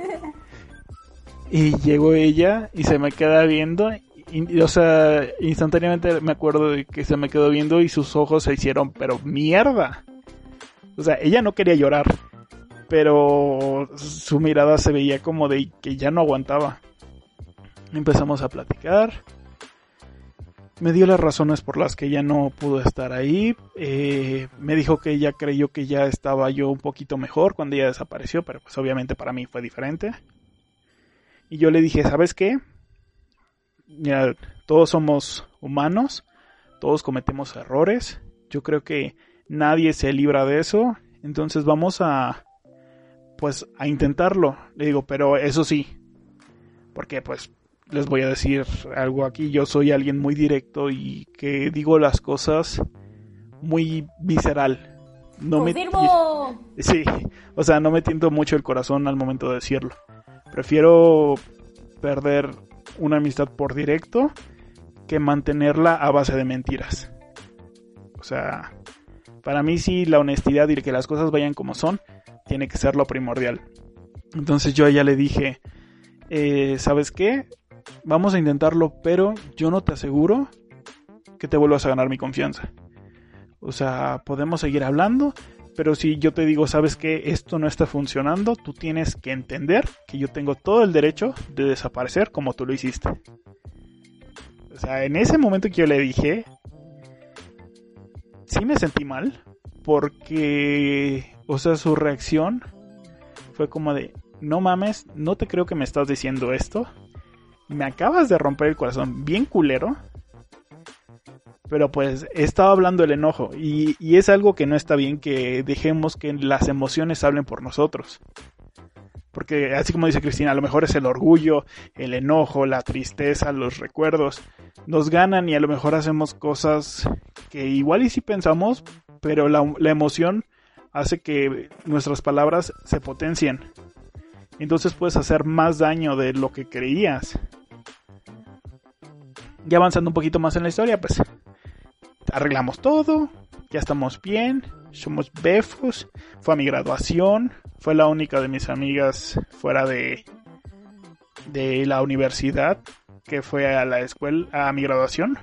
Y llegó ella y se me queda viendo. Y, o sea, instantáneamente me acuerdo de que se me quedó viendo y sus ojos se hicieron, pero mierda. O sea, ella no quería llorar, pero su mirada se veía como de que ya no aguantaba. Empezamos a platicar. Me dio las razones por las que ella no pudo estar ahí. Eh, me dijo que ella creyó que ya estaba yo un poquito mejor cuando ella desapareció, pero pues obviamente para mí fue diferente. Y yo le dije, ¿sabes qué? todos somos humanos, todos cometemos errores. Yo creo que nadie se libra de eso. Entonces vamos a, pues, a intentarlo. Le digo, pero eso sí, porque pues les voy a decir algo aquí. Yo soy alguien muy directo y que digo las cosas muy visceral. No Confirmo. me Sí, o sea, no me tiento mucho el corazón al momento de decirlo. Prefiero perder una amistad por directo que mantenerla a base de mentiras. O sea, para mí sí la honestidad y que las cosas vayan como son tiene que ser lo primordial. Entonces yo a ella le dije, eh, ¿sabes qué? Vamos a intentarlo, pero yo no te aseguro que te vuelvas a ganar mi confianza. O sea, podemos seguir hablando, pero si yo te digo, sabes que esto no está funcionando, tú tienes que entender que yo tengo todo el derecho de desaparecer como tú lo hiciste. O sea, en ese momento que yo le dije, sí me sentí mal, porque, o sea, su reacción fue como de, no mames, no te creo que me estás diciendo esto. Me acabas de romper el corazón bien culero pero pues estaba hablando el enojo y, es algo que no está bien que dejemos que las emociones hablen por nosotros. Porque así como dice Cristina, a lo mejor es el orgullo, el enojo, la tristeza, los recuerdos. Nos ganan y a lo mejor hacemos cosas que igual y sí pensamos, pero la, la emoción hace que nuestras palabras se potencien. Entonces puedes hacer más daño de lo que creías. Ya avanzando un poquito más en la historia, pues arreglamos todo, ya estamos bien, somos befos, fue a mi graduación, fue la única de mis amigas fuera de, de la universidad que fue a la escuela, a mi graduación.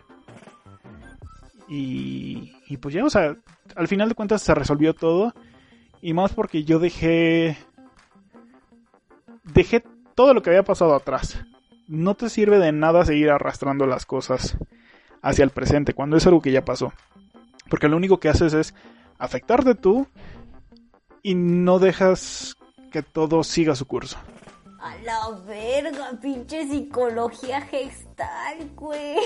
Y, y pues ya, o sea, al final de cuentas se resolvió todo. Y más porque yo dejé. Dejé todo lo que había pasado atrás. No te sirve de nada seguir arrastrando las cosas hacia el presente, cuando es algo que ya pasó. Porque lo único que haces es afectarte tú y no dejas que todo siga su curso. A la verga, pinche psicología gestal, güey.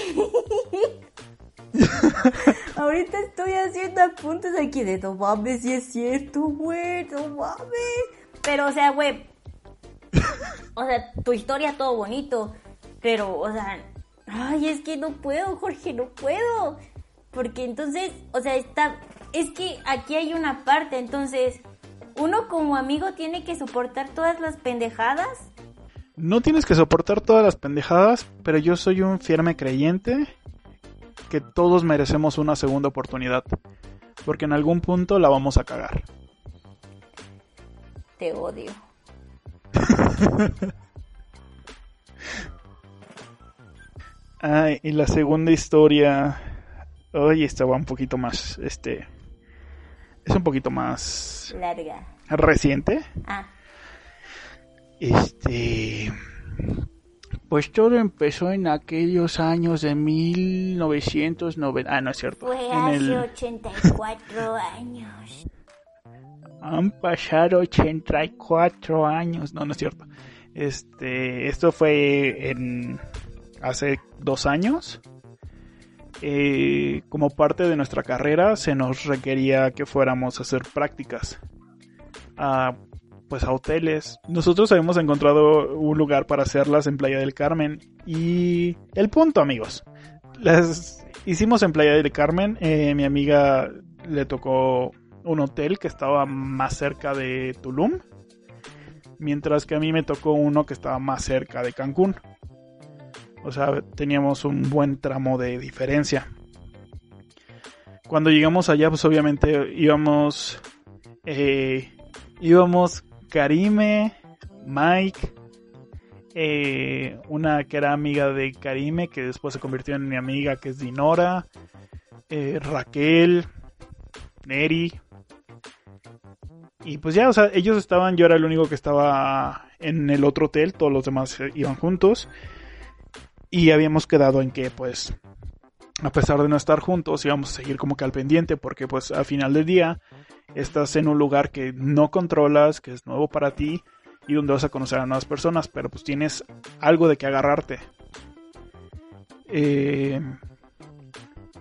Ahorita estoy haciendo apuntes aquí de no mames, si es cierto, güey, no mames. Pero, o sea, güey. O sea, tu historia todo bonito. Pero, o sea, ay, es que no puedo, Jorge, no puedo. Porque entonces, o sea, está, es que aquí hay una parte, entonces, uno como amigo tiene que soportar todas las pendejadas. No tienes que soportar todas las pendejadas, pero yo soy un firme creyente que todos merecemos una segunda oportunidad, porque en algún punto la vamos a cagar. Te odio. y la segunda historia. Hoy estaba un poquito más. Este. Es un poquito más. Larga. Reciente. Ah. Este. Pues todo empezó en aquellos años de 1990. Ah, no es cierto. Fue hace 84 años. Han pasado 84 años. No, no es cierto. Este, esto fue en hace dos años. Eh, como parte de nuestra carrera se nos requería que fuéramos a hacer prácticas a, pues a hoteles. Nosotros habíamos encontrado un lugar para hacerlas en Playa del Carmen y el punto amigos, las hicimos en Playa del Carmen. Eh, mi amiga le tocó un hotel que estaba más cerca de Tulum, mientras que a mí me tocó uno que estaba más cerca de Cancún. O sea, teníamos un buen tramo de diferencia. Cuando llegamos allá, pues obviamente íbamos. Eh, íbamos Karime, Mike, eh, una que era amiga de Karime, que después se convirtió en mi amiga, que es Dinora, eh, Raquel, Neri. Y pues ya, o sea, ellos estaban, yo era el único que estaba en el otro hotel, todos los demás iban juntos. Y habíamos quedado en que, pues, a pesar de no estar juntos, íbamos a seguir como que al pendiente, porque pues al final del día estás en un lugar que no controlas, que es nuevo para ti y donde vas a conocer a nuevas personas, pero pues tienes algo de que agarrarte. eh,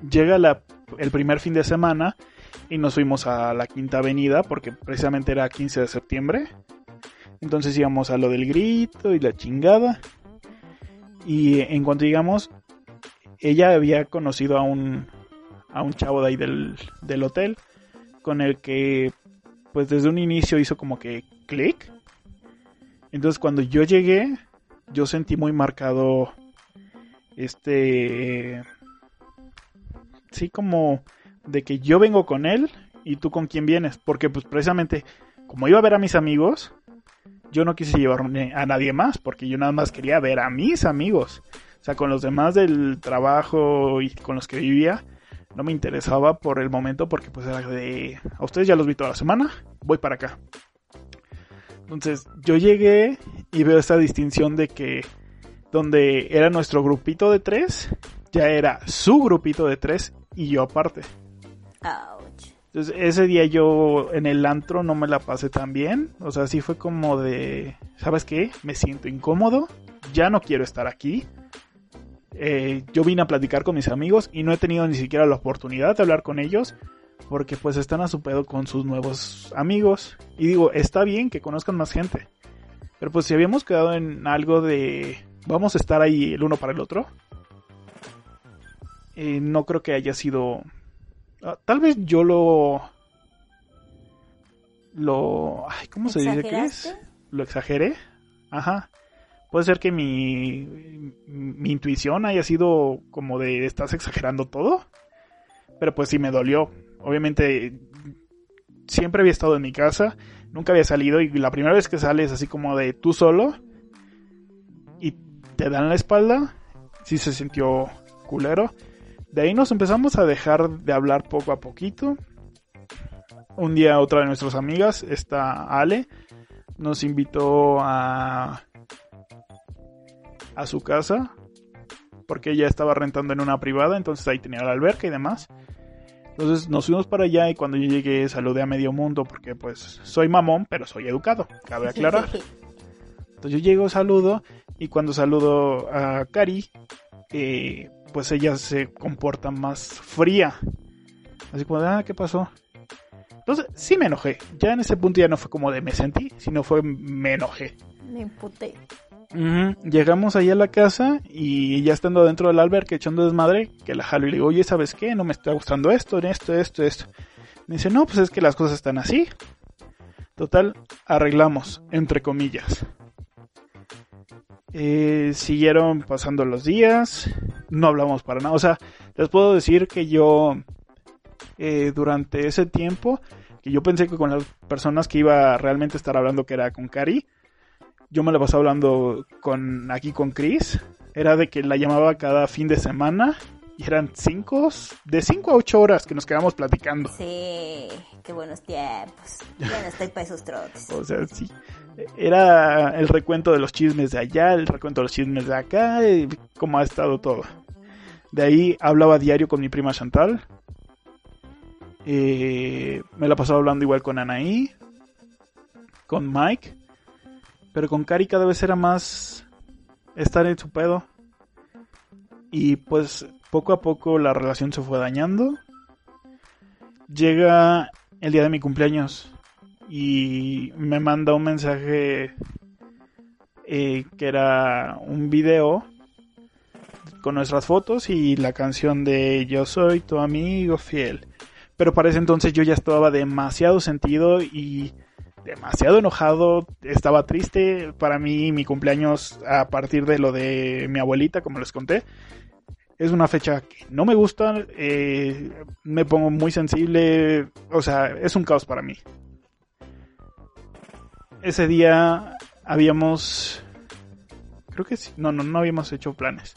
llega la, el primer fin de semana y nos fuimos a la Quinta Avenida porque precisamente era 15 de septiembre. Entonces íbamos a lo del grito y la chingada. Y en cuanto llegamos, ella había conocido a un, a un chavo de ahí del, del hotel con el que pues desde un inicio hizo como que clic. Entonces cuando yo llegué, yo sentí muy marcado este sí como de que yo vengo con él y tú con quién vienes, porque pues precisamente como iba a ver a mis amigos, yo no quise llevarme a nadie más, porque yo nada más quería ver a mis amigos. O sea, con los demás del trabajo y con los que vivía, no me interesaba por el momento porque pues era de a ustedes ya los vi toda la semana, voy para acá. Entonces, yo llegué y veo esta distinción de que donde era nuestro grupito de tres, ya era su grupito de tres y yo aparte. Ouch. Entonces, ese día yo en el antro no me la pasé tan bien. O sea, sí fue como de, ¿sabes qué? Me siento incómodo, ya no quiero estar aquí. Eh, yo vine a platicar con mis amigos y no he tenido ni siquiera la oportunidad de hablar con ellos porque pues están a su pedo con sus nuevos amigos. Y digo, está bien que conozcan más gente. Pero pues si habíamos quedado en algo de vamos a estar ahí el uno para el otro, eh, no creo que haya sido... ah, tal vez yo lo... Lo... Ay, ¿Cómo se dice que es? Lo exageré. Ajá. Puede ser que mi, mi intuición haya sido como de estás exagerando todo. Pero pues sí me dolió. Obviamente siempre había estado en mi casa, nunca había salido y la primera vez que sales así como de tú solo y te dan la espalda, sí se sintió culero. De ahí nos empezamos a dejar de hablar poco a poquito. Un día otra de nuestras amigas, esta Ale, nos invitó a a su casa porque ella estaba rentando en una privada, entonces ahí tenía la alberca y demás. Entonces nos fuimos para allá y cuando yo llegué saludé a medio mundo porque pues soy mamón, pero soy educado, cabe aclarar. Entonces yo llego, saludo y cuando saludo a Cari, eh, pues ella se comporta más fría. Así como ah, ¿qué pasó? Entonces sí me enojé. Ya en ese punto ya no fue como de me sentí, sino fue me enojé. Me imputé. Llegamos ahí a la casa y ya estando dentro del albergue echando desmadre, que la jalo y le digo, oye, ¿sabes qué? No me está gustando esto, esto, esto, esto. Me dice, no, pues es que las cosas están así. Total, arreglamos, entre comillas. Eh, siguieron pasando los días, no hablamos para nada. O sea, les puedo decir que yo, eh, durante ese tiempo, que yo pensé que con las personas que iba a realmente estar hablando, que era con Cari, yo me la pasaba hablando con aquí con Chris. Era de que la llamaba cada fin de semana y eran cinco, de 5 a 8 horas que nos quedamos platicando. Sí, qué buenos tiempos. Ya no estoy para esos trotes. O sea, sí. Era el recuento de los chismes de allá, el recuento de los chismes de acá, y cómo ha estado todo. De ahí hablaba diario con mi prima Chantal. Eh, me la pasaba hablando igual con Anaí, con Mike. Pero con Cari cada vez era más estar en su pedo. Y pues poco a poco la relación se fue dañando. Llega el día de mi cumpleaños y me manda un mensaje eh, que era un video con nuestras fotos y la canción de Yo soy tu amigo fiel. Pero para ese entonces yo ya estaba demasiado sentido y demasiado enojado, estaba triste. Para mí mi cumpleaños a partir de lo de mi abuelita, como les conté, es una fecha que no me gusta, eh, me pongo muy sensible, o sea, es un caos para mí. Ese día habíamos, creo que sí, no, no, no habíamos hecho planes.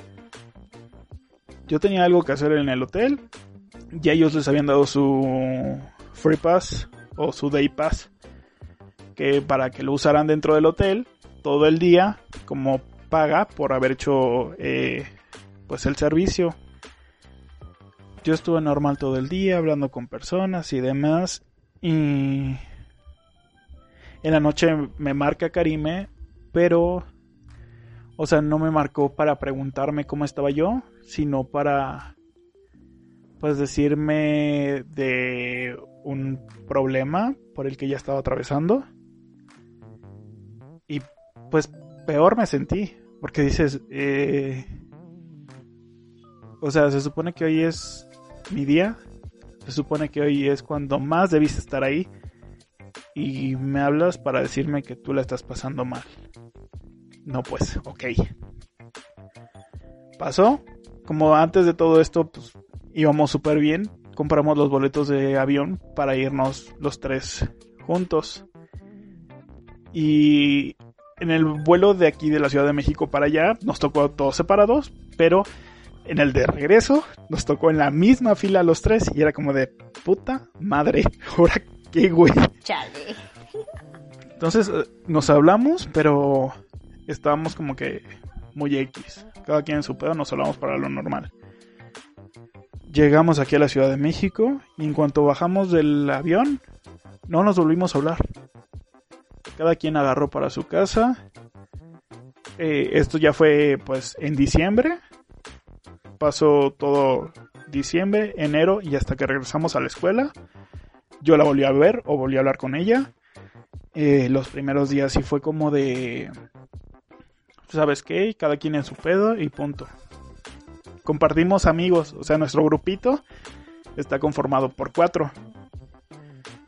Yo tenía algo que hacer en el hotel, ya ellos les habían dado su free pass o su day pass que para que lo usaran dentro del hotel todo el día como paga por haber hecho eh, pues el servicio. Yo estuve normal todo el día hablando con personas y demás y en la noche me marca Karime, pero O sea, no me marcó para preguntarme cómo estaba yo, sino para, pues, decirme de un problema por el que ya estaba atravesando. Y, pues, peor me sentí, porque dices, eh, o sea, se supone que hoy es mi día, se supone que hoy es cuando más debiste estar ahí y me hablas para decirme que tú la estás pasando mal. No, pues, ok. Pasó. Como antes de todo esto, pues íbamos súper bien. Compramos los boletos de avión para irnos los tres juntos. Y en el vuelo de aquí de la Ciudad de México para allá nos tocó todos separados, pero en el de regreso nos tocó en la misma fila los tres y era como de puta madre, ahora qué güey. Chale. Entonces eh, nos hablamos, pero estábamos como que muy X. Cada quien en su pedo nos hablamos para lo normal. Llegamos aquí a la Ciudad de México y en cuanto bajamos del avión, no nos volvimos a hablar. Cada quien agarró para su casa. Eh, esto ya fue pues en diciembre. Pasó todo diciembre, enero y hasta que regresamos a la escuela. Yo la volví a ver o volví a hablar con ella. Eh, los primeros días sí fue como de ¿sabes qué? Cada quien en su pedo y punto. Compartimos amigos, o sea, nuestro grupito está conformado por cuatro.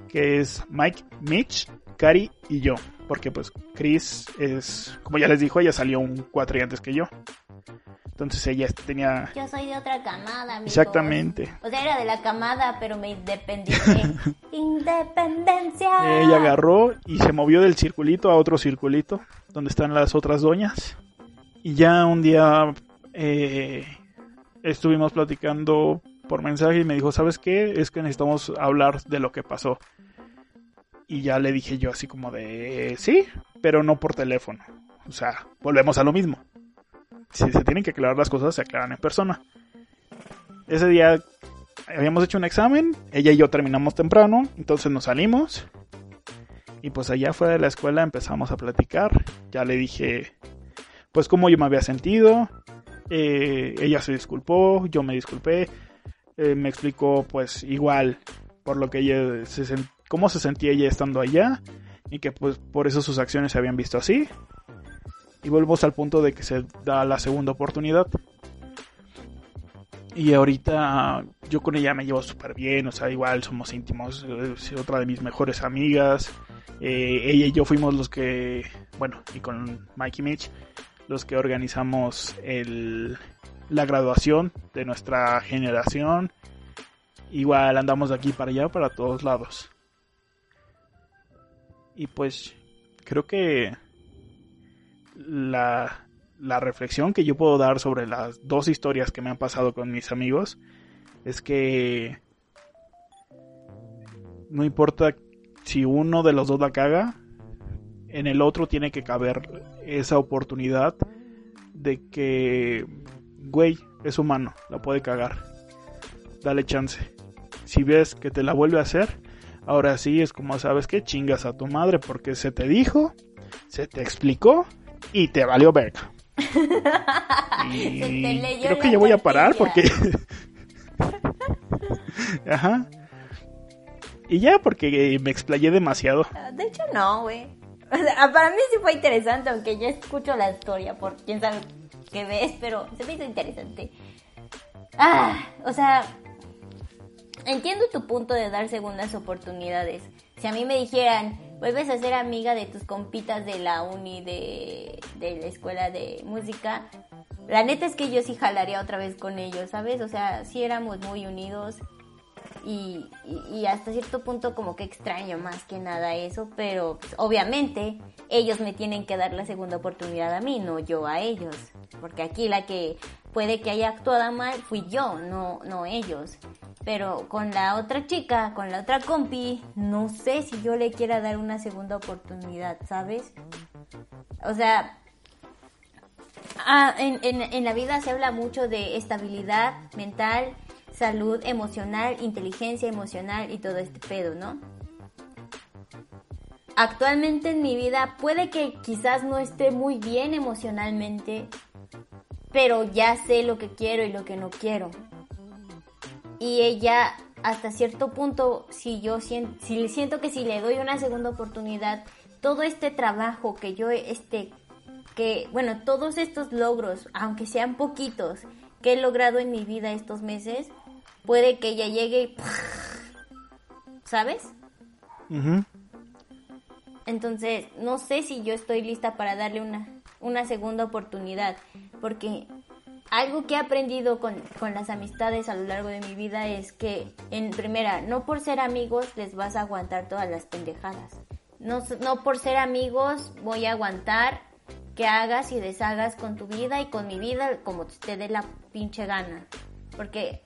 Que es Mike, Mitch, Cari y yo. Porque pues Chris es, como ya les dijo, ella salió un cuatro antes que yo. Entonces ella tenía... Yo soy de otra camada, amigos. Exactamente. O sea, era de la camada, pero me independicé. ¡Independencia! Ella agarró y se movió del circulito a otro circulito, donde están las otras doñas. Y ya un día eh, estuvimos platicando por mensaje y me dijo, ¿sabes qué? Es que necesitamos hablar de lo que pasó. Y ya le dije yo así como de, sí, pero no por teléfono. O sea, volvemos a lo mismo si se tienen que aclarar las cosas, se aclaran en persona. Ese día habíamos hecho un examen, ella y yo terminamos temprano, entonces nos salimos. Y pues allá fuera de la escuela empezamos a platicar. Ya le dije, pues cómo yo me había sentido. Eh, ella se disculpó, yo me disculpé. Eh, me explicó pues igual por lo que ella se cómo se sentía ella estando allá y que pues por eso sus acciones se habían visto así y volvemos al punto de que se da la segunda oportunidad. Y ahorita yo con ella me llevo súper bien, o sea, igual somos íntimos, es otra de mis mejores amigas. Eh, ella y yo fuimos los que, bueno, y con Mikey Mitch, los que organizamos el, la graduación de nuestra generación. Igual andamos de aquí para allá, para todos lados. Y pues creo que la, la reflexión que yo puedo dar sobre las dos historias que me han pasado con mis amigos es que no importa si uno de los dos la caga, en el otro tiene que caber esa oportunidad de que, güey, es humano, la puede cagar. Dale chance. Si ves que te la vuelve a hacer, ahora sí es como sabes que chingas a tu madre porque se te dijo, se te explicó y te valió ver. y creo que ya voy a parar porque... Ajá. Y ya, porque me explayé demasiado. Ah, de hecho, no, güey. O sea, para mí sí fue interesante, aunque ya escucho la historia por quién sabe qué ves, pero se me hizo interesante. Ah, o sea, entiendo tu punto de dar segundas oportunidades. Si a mí me dijeran, vuelves a ser amiga de tus compitas de la uni de, de la escuela de música, la neta es que yo sí jalaría otra vez con ellos, ¿sabes? O sea, sí éramos muy unidos y, y, hasta cierto punto como que extraño más que nada eso, pero pues, obviamente ellos me tienen que dar la segunda oportunidad a mí, no yo a ellos, porque aquí la que puede que haya actuado mal fui yo, no, no ellos. Pero con la otra chica, con la otra compi, no sé si yo le quiera dar una segunda oportunidad, ¿sabes? O sea, ah, en, en, la vida se habla mucho de estabilidad mental, salud emocional, inteligencia emocional y todo este pedo, ¿no? actualmente en mi vida puede que quizás no esté muy bien emocionalmente, pero ya sé lo que quiero y lo que no quiero. Y ella, hasta cierto punto, si yo siento, si siento que si le doy una segunda oportunidad, todo este trabajo que yo, este, que, bueno, todos estos logros, aunque sean poquitos, que he logrado en mi vida estos meses, puede que ella llegue y... ¿Sabes? Entonces, no sé si yo estoy lista para darle una, una segunda oportunidad, porque algo que he aprendido con, con, las amistades a lo largo de mi vida es que, en primera, no por ser amigos les vas a aguantar todas las pendejadas. No, no por ser amigos voy a aguantar que hagas y deshagas con tu vida y con mi vida como te dé la pinche gana. Porque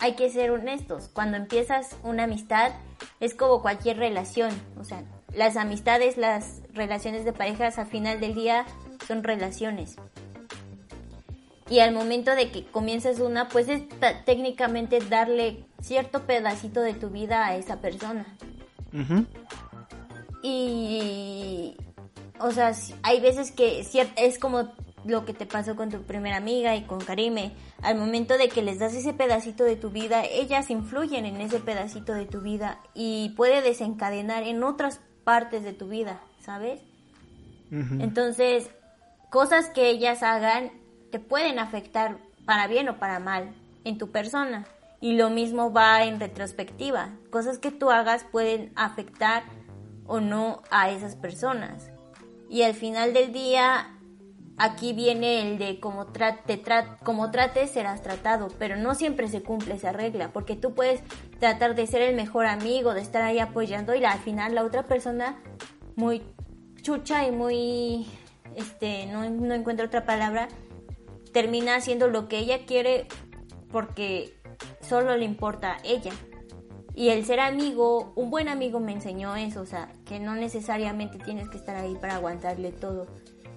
hay que ser honestos. Cuando empiezas una amistad es como cualquier relación. O sea, las amistades, las relaciones de parejas al final del día son relaciones. Y al momento de que comiences una, pues es técnicamente darle cierto pedacito de tu vida a esa persona. Y, o sea, hay veces que es como lo que te pasó con tu primera amiga y con Karime. Al momento de que les das ese pedacito de tu vida, ellas influyen en ese pedacito de tu vida y puede desencadenar en otras partes de tu vida, ¿sabes? Entonces, cosas que ellas hagan te pueden afectar para bien o para mal en tu persona. Y lo mismo va en retrospectiva. Cosas que tú hagas pueden afectar o no a esas personas. Y al final del día, aquí viene el de como, trate, como trates serás tratado, pero no siempre se cumple esa regla, porque tú puedes tratar de ser el mejor amigo, de estar ahí apoyando y al final la otra persona muy chucha y muy, este, no, no encuentro otra palabra, termina haciendo lo que ella quiere porque solo le importa a ella. Y el ser amigo, un buen amigo me enseñó eso, o sea, que no necesariamente tienes que estar ahí para aguantarle todo.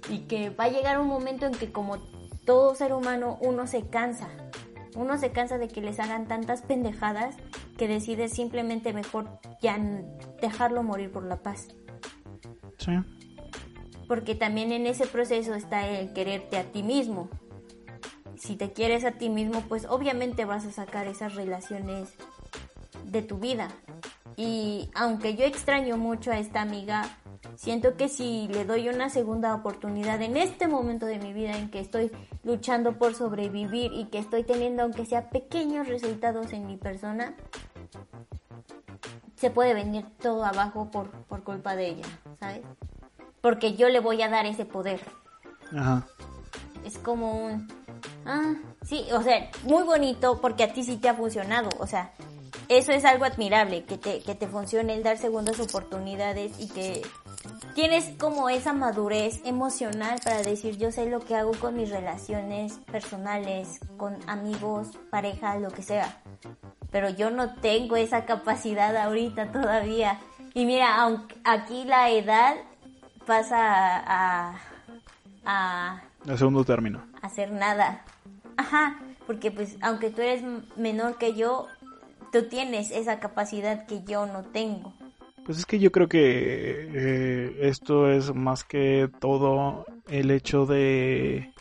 Y que va a llegar un momento en que como todo ser humano uno se cansa. Uno se cansa de que les hagan tantas pendejadas que decide simplemente mejor ya dejarlo morir por la paz. Sí. Porque también en ese proceso está el quererte a ti mismo. Si te quieres a ti mismo, pues obviamente vas a sacar esas relaciones de tu vida. Y aunque yo extraño mucho a esta amiga, siento que si le doy una segunda oportunidad en este momento de mi vida en que estoy luchando por sobrevivir y que estoy teniendo aunque sea pequeños resultados en mi persona, se puede venir todo abajo por, por culpa de ella, ¿sabes? Porque yo le voy a dar ese poder. Ajá. Es como un... Ah, sí, o sea, muy bonito porque a ti sí te ha funcionado, o sea, eso es algo admirable, que te, que te funcione el dar segundas oportunidades y que tienes como esa madurez emocional para decir yo sé lo que hago con mis relaciones personales, con amigos, pareja, lo que sea. Pero yo no tengo esa capacidad ahorita todavía. Y mira, aunque aquí la edad pasa a... a, a segundo término. Hacer nada. Ajá, porque pues aunque tú eres menor que yo, tú tienes esa capacidad que yo no tengo. Pues es que yo creo que eh, esto es más que todo el hecho de,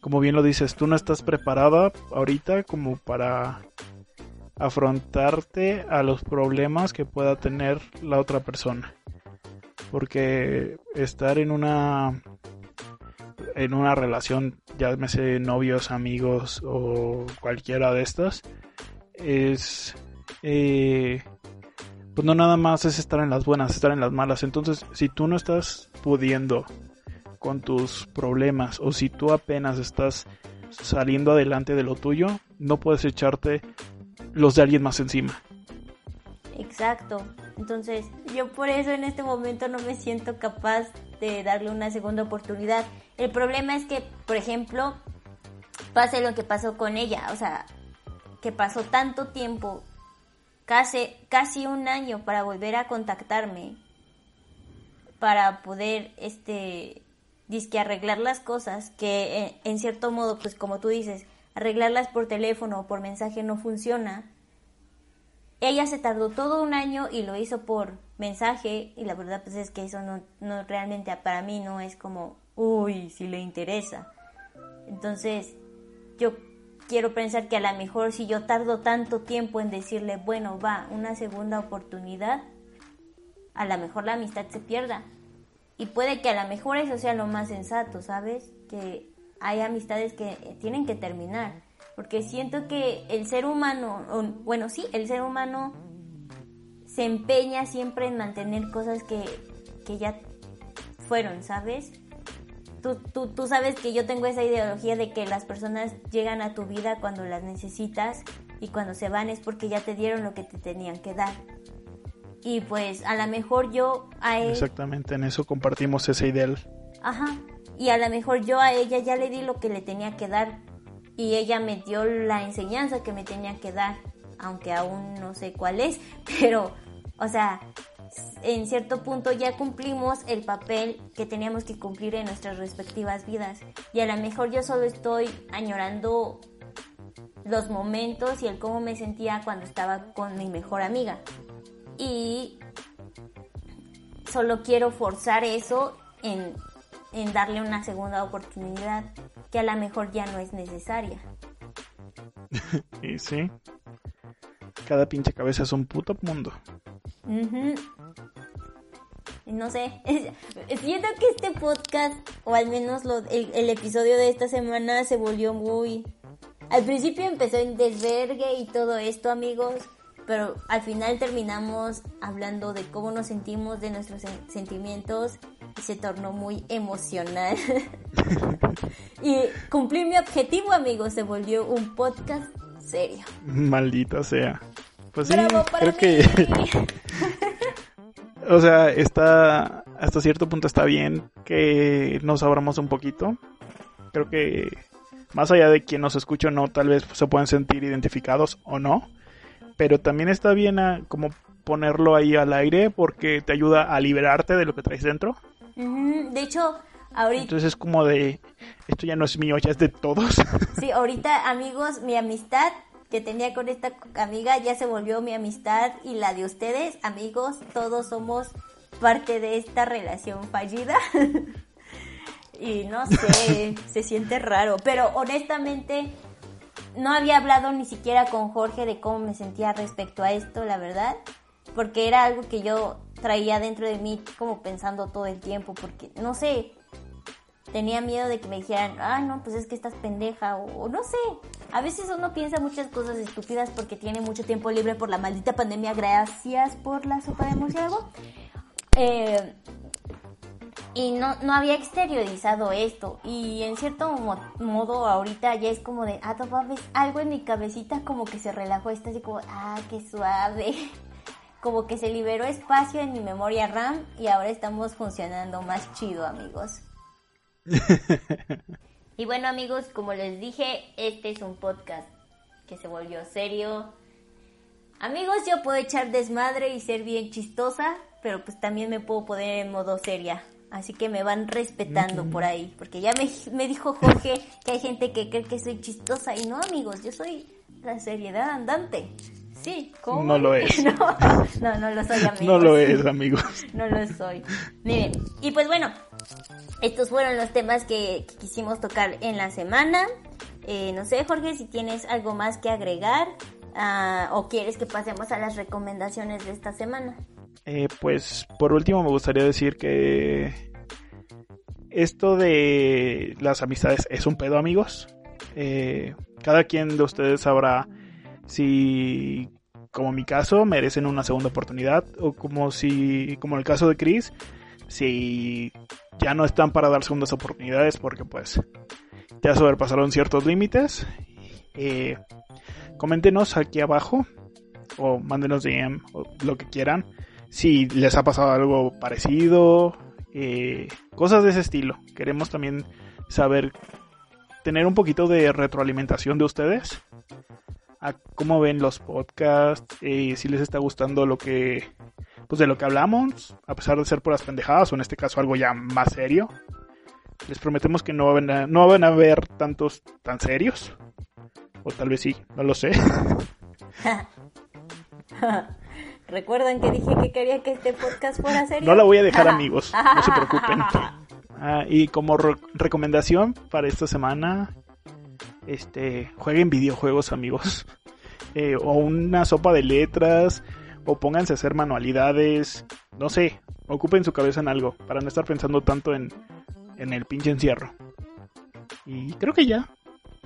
como bien lo dices, tú no estás preparada ahorita como para afrontarte a los problemas que pueda tener la otra persona. Porque estar en una en una relación, ya llámese novios, amigos o cualquiera de estas, es eh, pues no nada más es estar en las buenas, estar en las malas. Entonces, si tú no estás pudiendo con tus problemas o si tú apenas estás saliendo adelante de lo tuyo, no puedes echarte los de alguien más encima. Exacto. Entonces, yo por eso en este momento no me siento capaz de darle una segunda oportunidad. El problema es que, por ejemplo, pase lo que pasó con ella, o sea, que pasó tanto tiempo, casi, casi un año para volver a contactarme, para poder, este, disque arreglar las cosas, que en, en cierto modo, pues como tú dices, arreglarlas por teléfono o por mensaje no funciona. Ella se tardó todo un año y lo hizo por, mensaje y la verdad pues es que eso no, no realmente para mí no es como, uy, si le interesa. Entonces, yo quiero pensar que a lo mejor si yo tardo tanto tiempo en decirle, bueno, va, una segunda oportunidad, a lo mejor la amistad se pierda. Y puede que a lo mejor eso sea lo más sensato, ¿sabes? Que hay amistades que tienen que terminar. Porque siento que el ser humano, bueno, sí, el ser humano se empeña siempre en mantener cosas que, que ya fueron, ¿sabes? Tú, tú, tú, sabes que yo tengo esa ideología de que las personas llegan a tu vida cuando las necesitas y cuando se van es porque ya te dieron lo que te tenían que dar. Y pues a lo mejor yo a él... Exactamente, en eso compartimos ese ideal. Ajá. Y a lo mejor yo a ella ya le di lo que le tenía que dar y ella me dio la enseñanza que me tenía que dar, aunque aún no sé cuál es, pero, o sea, en cierto punto ya cumplimos el papel que teníamos que cumplir en nuestras respectivas vidas. Y a lo mejor yo solo estoy añorando los momentos y el cómo me sentía cuando estaba con mi mejor amiga. Y solo quiero forzar eso en, en darle una segunda oportunidad que a lo mejor ya no es necesaria. y sí. Cada pinche cabeza es un puto mundo. No sé, siento que este podcast, o al menos el, episodio de esta semana, se volvió muy... Al principio empezó en desvergue y todo esto, amigos, pero al final terminamos hablando de cómo nos sentimos, de nuestros sentimientos, y se tornó muy emocional. y cumplí mi objetivo, amigos, se volvió un podcast serio. Maldita sea. Pues sí, creo que... o sea, está hasta cierto punto está bien que nos abramos un poquito. Creo que más allá de quien nos escucha o no, tal vez se pueden sentir identificados o no. Pero también está bien a, como ponerlo ahí al aire porque te ayuda a liberarte de lo que traes dentro. De hecho, ahorita... Entonces es como de, esto ya no es mío, ya es de todos. Sí, ahorita amigos, mi amistad que tenía con esta amiga ya se volvió mi amistad y la de ustedes, amigos, todos somos parte de esta relación fallida. y no sé, se siente raro, pero honestamente no había hablado ni siquiera con Jorge de cómo me sentía respecto a esto, la verdad, porque era algo que yo traía dentro de mí como pensando todo el tiempo, porque no sé, tenía miedo de que me dijeran, ah, no, pues es que estás pendeja, o, no sé. A veces uno piensa muchas cosas estúpidas porque tiene mucho tiempo libre por la maldita pandemia. Gracias por la sopa de murciélago. Eh, y no, no había exteriorizado esto. Y en cierto modo, ahorita ya es como de, ah, no algo en mi cabecita como que se relajó. Está así como, ah, qué suave. Como que se liberó espacio en mi memoria RAM y ahora estamos funcionando más chido, amigos. Y bueno amigos, como les dije, este es un podcast que se volvió serio. Amigos, yo puedo echar desmadre y ser bien chistosa, pero pues también me puedo poner en modo seria. Así que me van respetando por ahí, porque ya me, me dijo Jorge que hay gente que cree que soy chistosa y no amigos, yo soy la seriedad andante. Sí, ¿cómo? No lo es. no, no, lo soy, amigos. No lo es, amigos. no lo soy. Miren, y pues bueno, estos fueron los temas que, quisimos tocar en la semana. Eh, no sé, Jorge, si tienes algo más que agregar uh, o quieres que pasemos a las recomendaciones de esta semana. Eh, pues por último me gustaría decir que esto de las amistades es un pedo, amigos. Eh, cada quien de ustedes sabrá si, como mi caso, merecen una segunda oportunidad o como si, como el caso de Chris, si ya no están para dar segundas oportunidades porque pues ya sobrepasaron ciertos límites. Eh, coméntenos aquí abajo o mándenos DM o lo que quieran si les ha pasado algo parecido, eh, cosas de ese estilo. Queremos también saber, tener un poquito de retroalimentación de ustedes a cómo ven los podcasts, eh, si les está gustando lo que pues de lo que hablamos, a pesar de ser puras pendejadas, o en este caso algo ya más serio. Les prometemos que no van a, no van a ver tantos tan serios. O tal vez sí, no lo sé. ¿Recuerdan que dije que quería que este podcast fuera serio? No la voy a dejar, amigos. No se preocupen. Ah, y como re- recomendación para esta semana, este, jueguen videojuegos, amigos. Eh, o una sopa de letras, o pónganse a hacer manualidades. No sé, ocupen su cabeza en algo para no estar pensando tanto en, en el pinche encierro. Y creo que ya.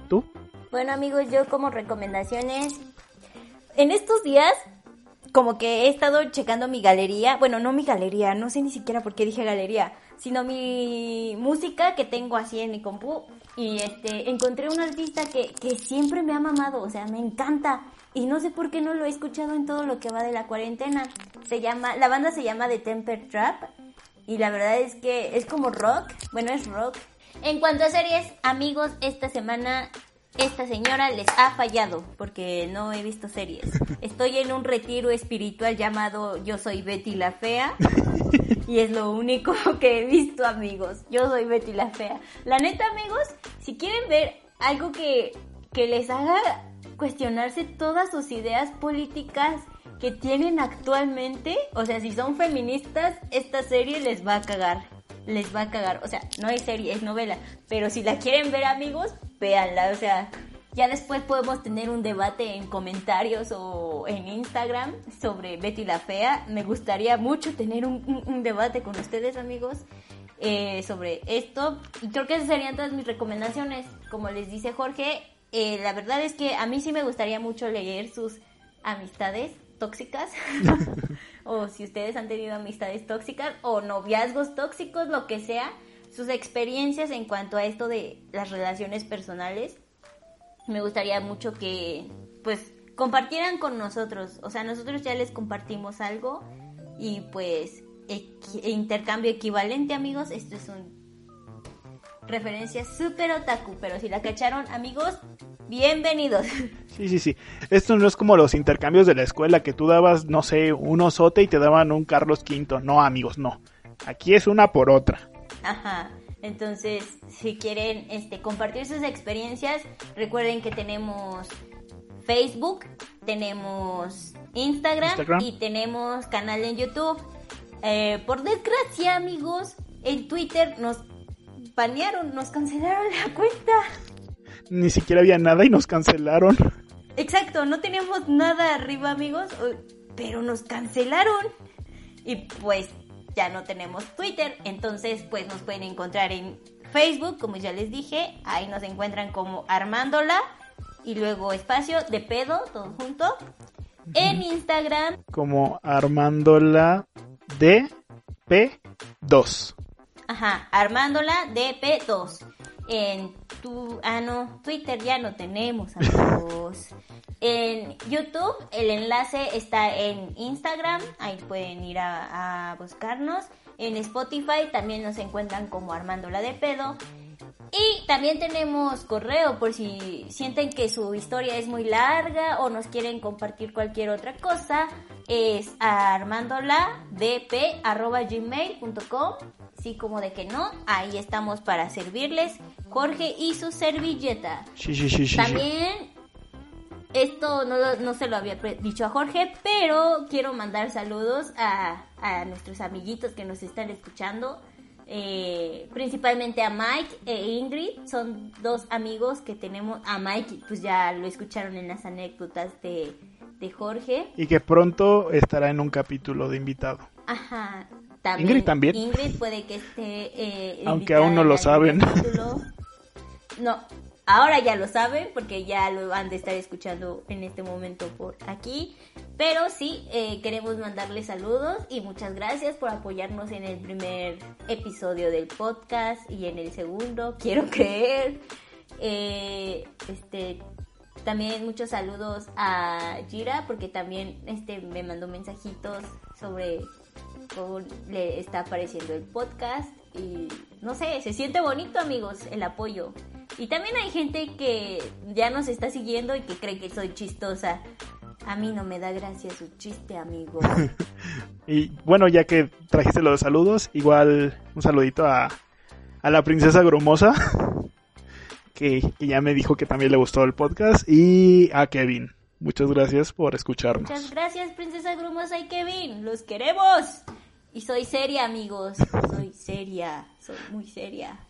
¿Tú? Bueno amigos, yo como recomendaciones, en estos días como que he estado checando mi galería, bueno, no mi galería, no sé ni siquiera por qué dije galería, sino mi música que tengo así en mi compu y este encontré un artista que, que siempre me ha mamado, o sea, me encanta y no sé por qué no lo he escuchado en todo lo que va de la cuarentena. Se llama, la banda se llama The Temper Trap y la verdad es que es como rock, bueno, es rock. En cuanto a series, amigos, esta semana esta señora les ha fallado porque no he visto series. Estoy en un retiro espiritual llamado Yo soy Betty la Fea. Y es lo único que he visto, amigos. Yo soy Betty la Fea. La neta, amigos, si quieren ver algo que, que les haga cuestionarse todas sus ideas políticas que tienen actualmente, o sea, si son feministas, esta serie les va a cagar. Les va a cagar. O sea, no es serie, es novela. Pero si la quieren ver, amigos, véanla. O sea, ya después podemos tener un debate en comentarios o en Instagram sobre Betty la Fea. Me gustaría mucho tener un, debate con ustedes, amigos, eh, sobre esto. Y creo que esas serían todas mis recomendaciones. Como les dice Jorge, eh, la verdad es que a mí sí me gustaría mucho leer sus amistades tóxicas. o si ustedes han tenido amistades tóxicas o noviazgos tóxicos, lo que sea. Sus experiencias en cuanto a esto de las relaciones personales me gustaría mucho que pues compartieran con nosotros. O sea, nosotros ya les compartimos algo y pues intercambio equivalente, amigos. Esto es un referencia súper otaku, pero si la cacharon, amigos, bienvenidos. Sí, sí, sí. Esto no es como los intercambios de la escuela que tú dabas, no sé, un osote y te daban un Carlos V. No, amigos, no. Aquí es una por otra. Ajá. Entonces, si quieren este, compartir sus experiencias, recuerden que tenemos Facebook, tenemos Instagram, Instagram. y tenemos canal en YouTube. Eh, por desgracia, amigos, en Twitter nos banearon, nos cancelaron la cuenta. Ni siquiera había nada y nos cancelaron. Exacto, no teníamos nada arriba, amigos, pero nos cancelaron. Y pues ya no tenemos Twitter, entonces pues nos pueden encontrar en Facebook, como ya les dije, ahí nos encuentran como Armándola y luego espacio de pedo, todo junto. En Instagram, Como Armándola DP2. ajá, Armándola DP2. En tu, ah no, Twitter ya no tenemos, amigos. En YouTube el enlace está en Instagram, ahí pueden ir a, a buscarnos. En Spotify también nos encuentran como Armándola de Pedo. Y también tenemos correo por si sienten que su historia es muy larga o nos quieren compartir cualquier otra cosa. Es armandoladp.gmail.com Sí, como de que no, ahí estamos para servirles. Jorge y su servilleta. Sí, sí, sí. También, esto no, no se lo había dicho a Jorge, pero quiero mandar saludos a, a nuestros amiguitos que nos están escuchando. eh, principalmente a Mike e Ingrid, son dos amigos que tenemos. A Mike, pues ya lo escucharon en las anécdotas de, de Jorge. Y que pronto estará en un capítulo de invitado. Ajá. Ingrid también. Ingrid puede que esté. eh, Aunque aún no lo saben. capítulo. No, ahora ya lo saben porque ya lo han de estar escuchando en este momento por aquí. Pero sí, eh, queremos mandarles saludos y muchas gracias por apoyarnos en el primer episodio del podcast y en el segundo, quiero creer. Eh, este, también muchos saludos a Gira porque también este me mandó mensajitos sobre cómo le está apareciendo el podcast y no sé, se siente bonito amigos el apoyo. Y también hay gente que ya nos está siguiendo y que cree que soy chistosa. A mí no me da gracia su chiste, amigos. Y bueno, ya que trajiste los saludos, igual un saludito a, a la princesa Grumosa, que, que ya me dijo que también le gustó el podcast, y a Kevin. Muchas gracias por escucharnos. Muchas gracias, Princesa Grumosa y Kevin. Los queremos. Y soy seria, amigos. Soy seria. Soy muy seria.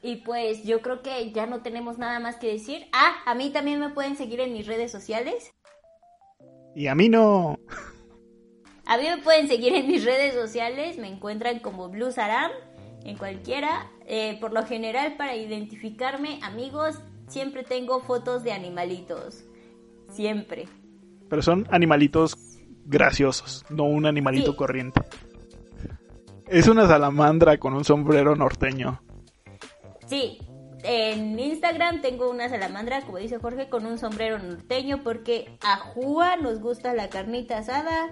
Y pues yo creo que ya no tenemos nada más que decir. Ah, a mí también me pueden seguir en mis redes sociales. Y a mí no. A mí me pueden seguir en mis redes sociales. Me encuentran como Blue Saram en cualquiera. Eh, por lo general, para identificarme, amigos, siempre tengo fotos de animalitos. Siempre. Pero son animalitos graciosos, no un animalito Sí. corriente. Es una salamandra con un sombrero norteño. Sí, en Instagram tengo una salamandra, como dice Jorge, con un sombrero norteño porque a Júa nos gusta la carnita asada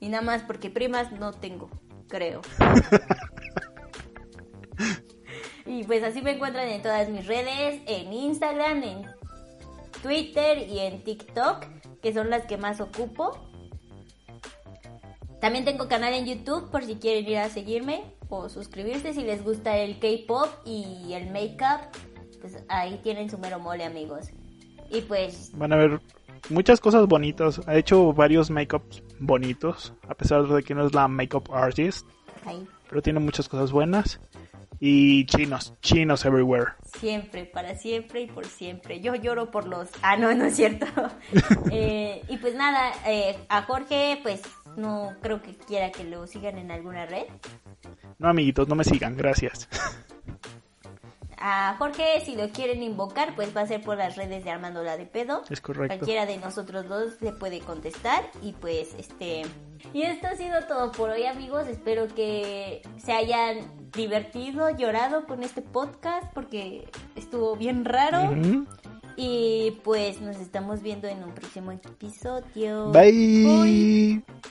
y nada más porque primas no tengo, creo. y pues así me encuentran en todas mis redes, en Instagram, en Twitter y en TikTok, que son las que más ocupo. También tengo canal en YouTube por si quieren ir a seguirme o suscribirse si les gusta el K-pop y el make-up. Pues ahí tienen su mero mole, amigos. Y pues, Van a ver muchas cosas bonitas. Ha hecho varios makeups bonitos, a pesar de que no es la makeup artist, pero tiene muchas cosas buenas. Y chinos, chinos everywhere. siempre, para siempre y por siempre. Yo lloro por los... Ah, no, no es cierto. Eh, y pues nada, eh, a Jorge, pues no creo que quiera que lo sigan en alguna red. No, amiguitos, no me sigan, gracias. A Jorge, si lo quieren invocar, pues va a ser por las redes de Armando la de pedo. Es correcto. Cualquiera de nosotros dos le puede contestar. Y pues, este. Y esto ha sido todo por hoy, amigos. Espero que se hayan divertido, llorado con este podcast, porque estuvo bien raro. Y pues nos estamos viendo en un próximo episodio. Bye. Bye.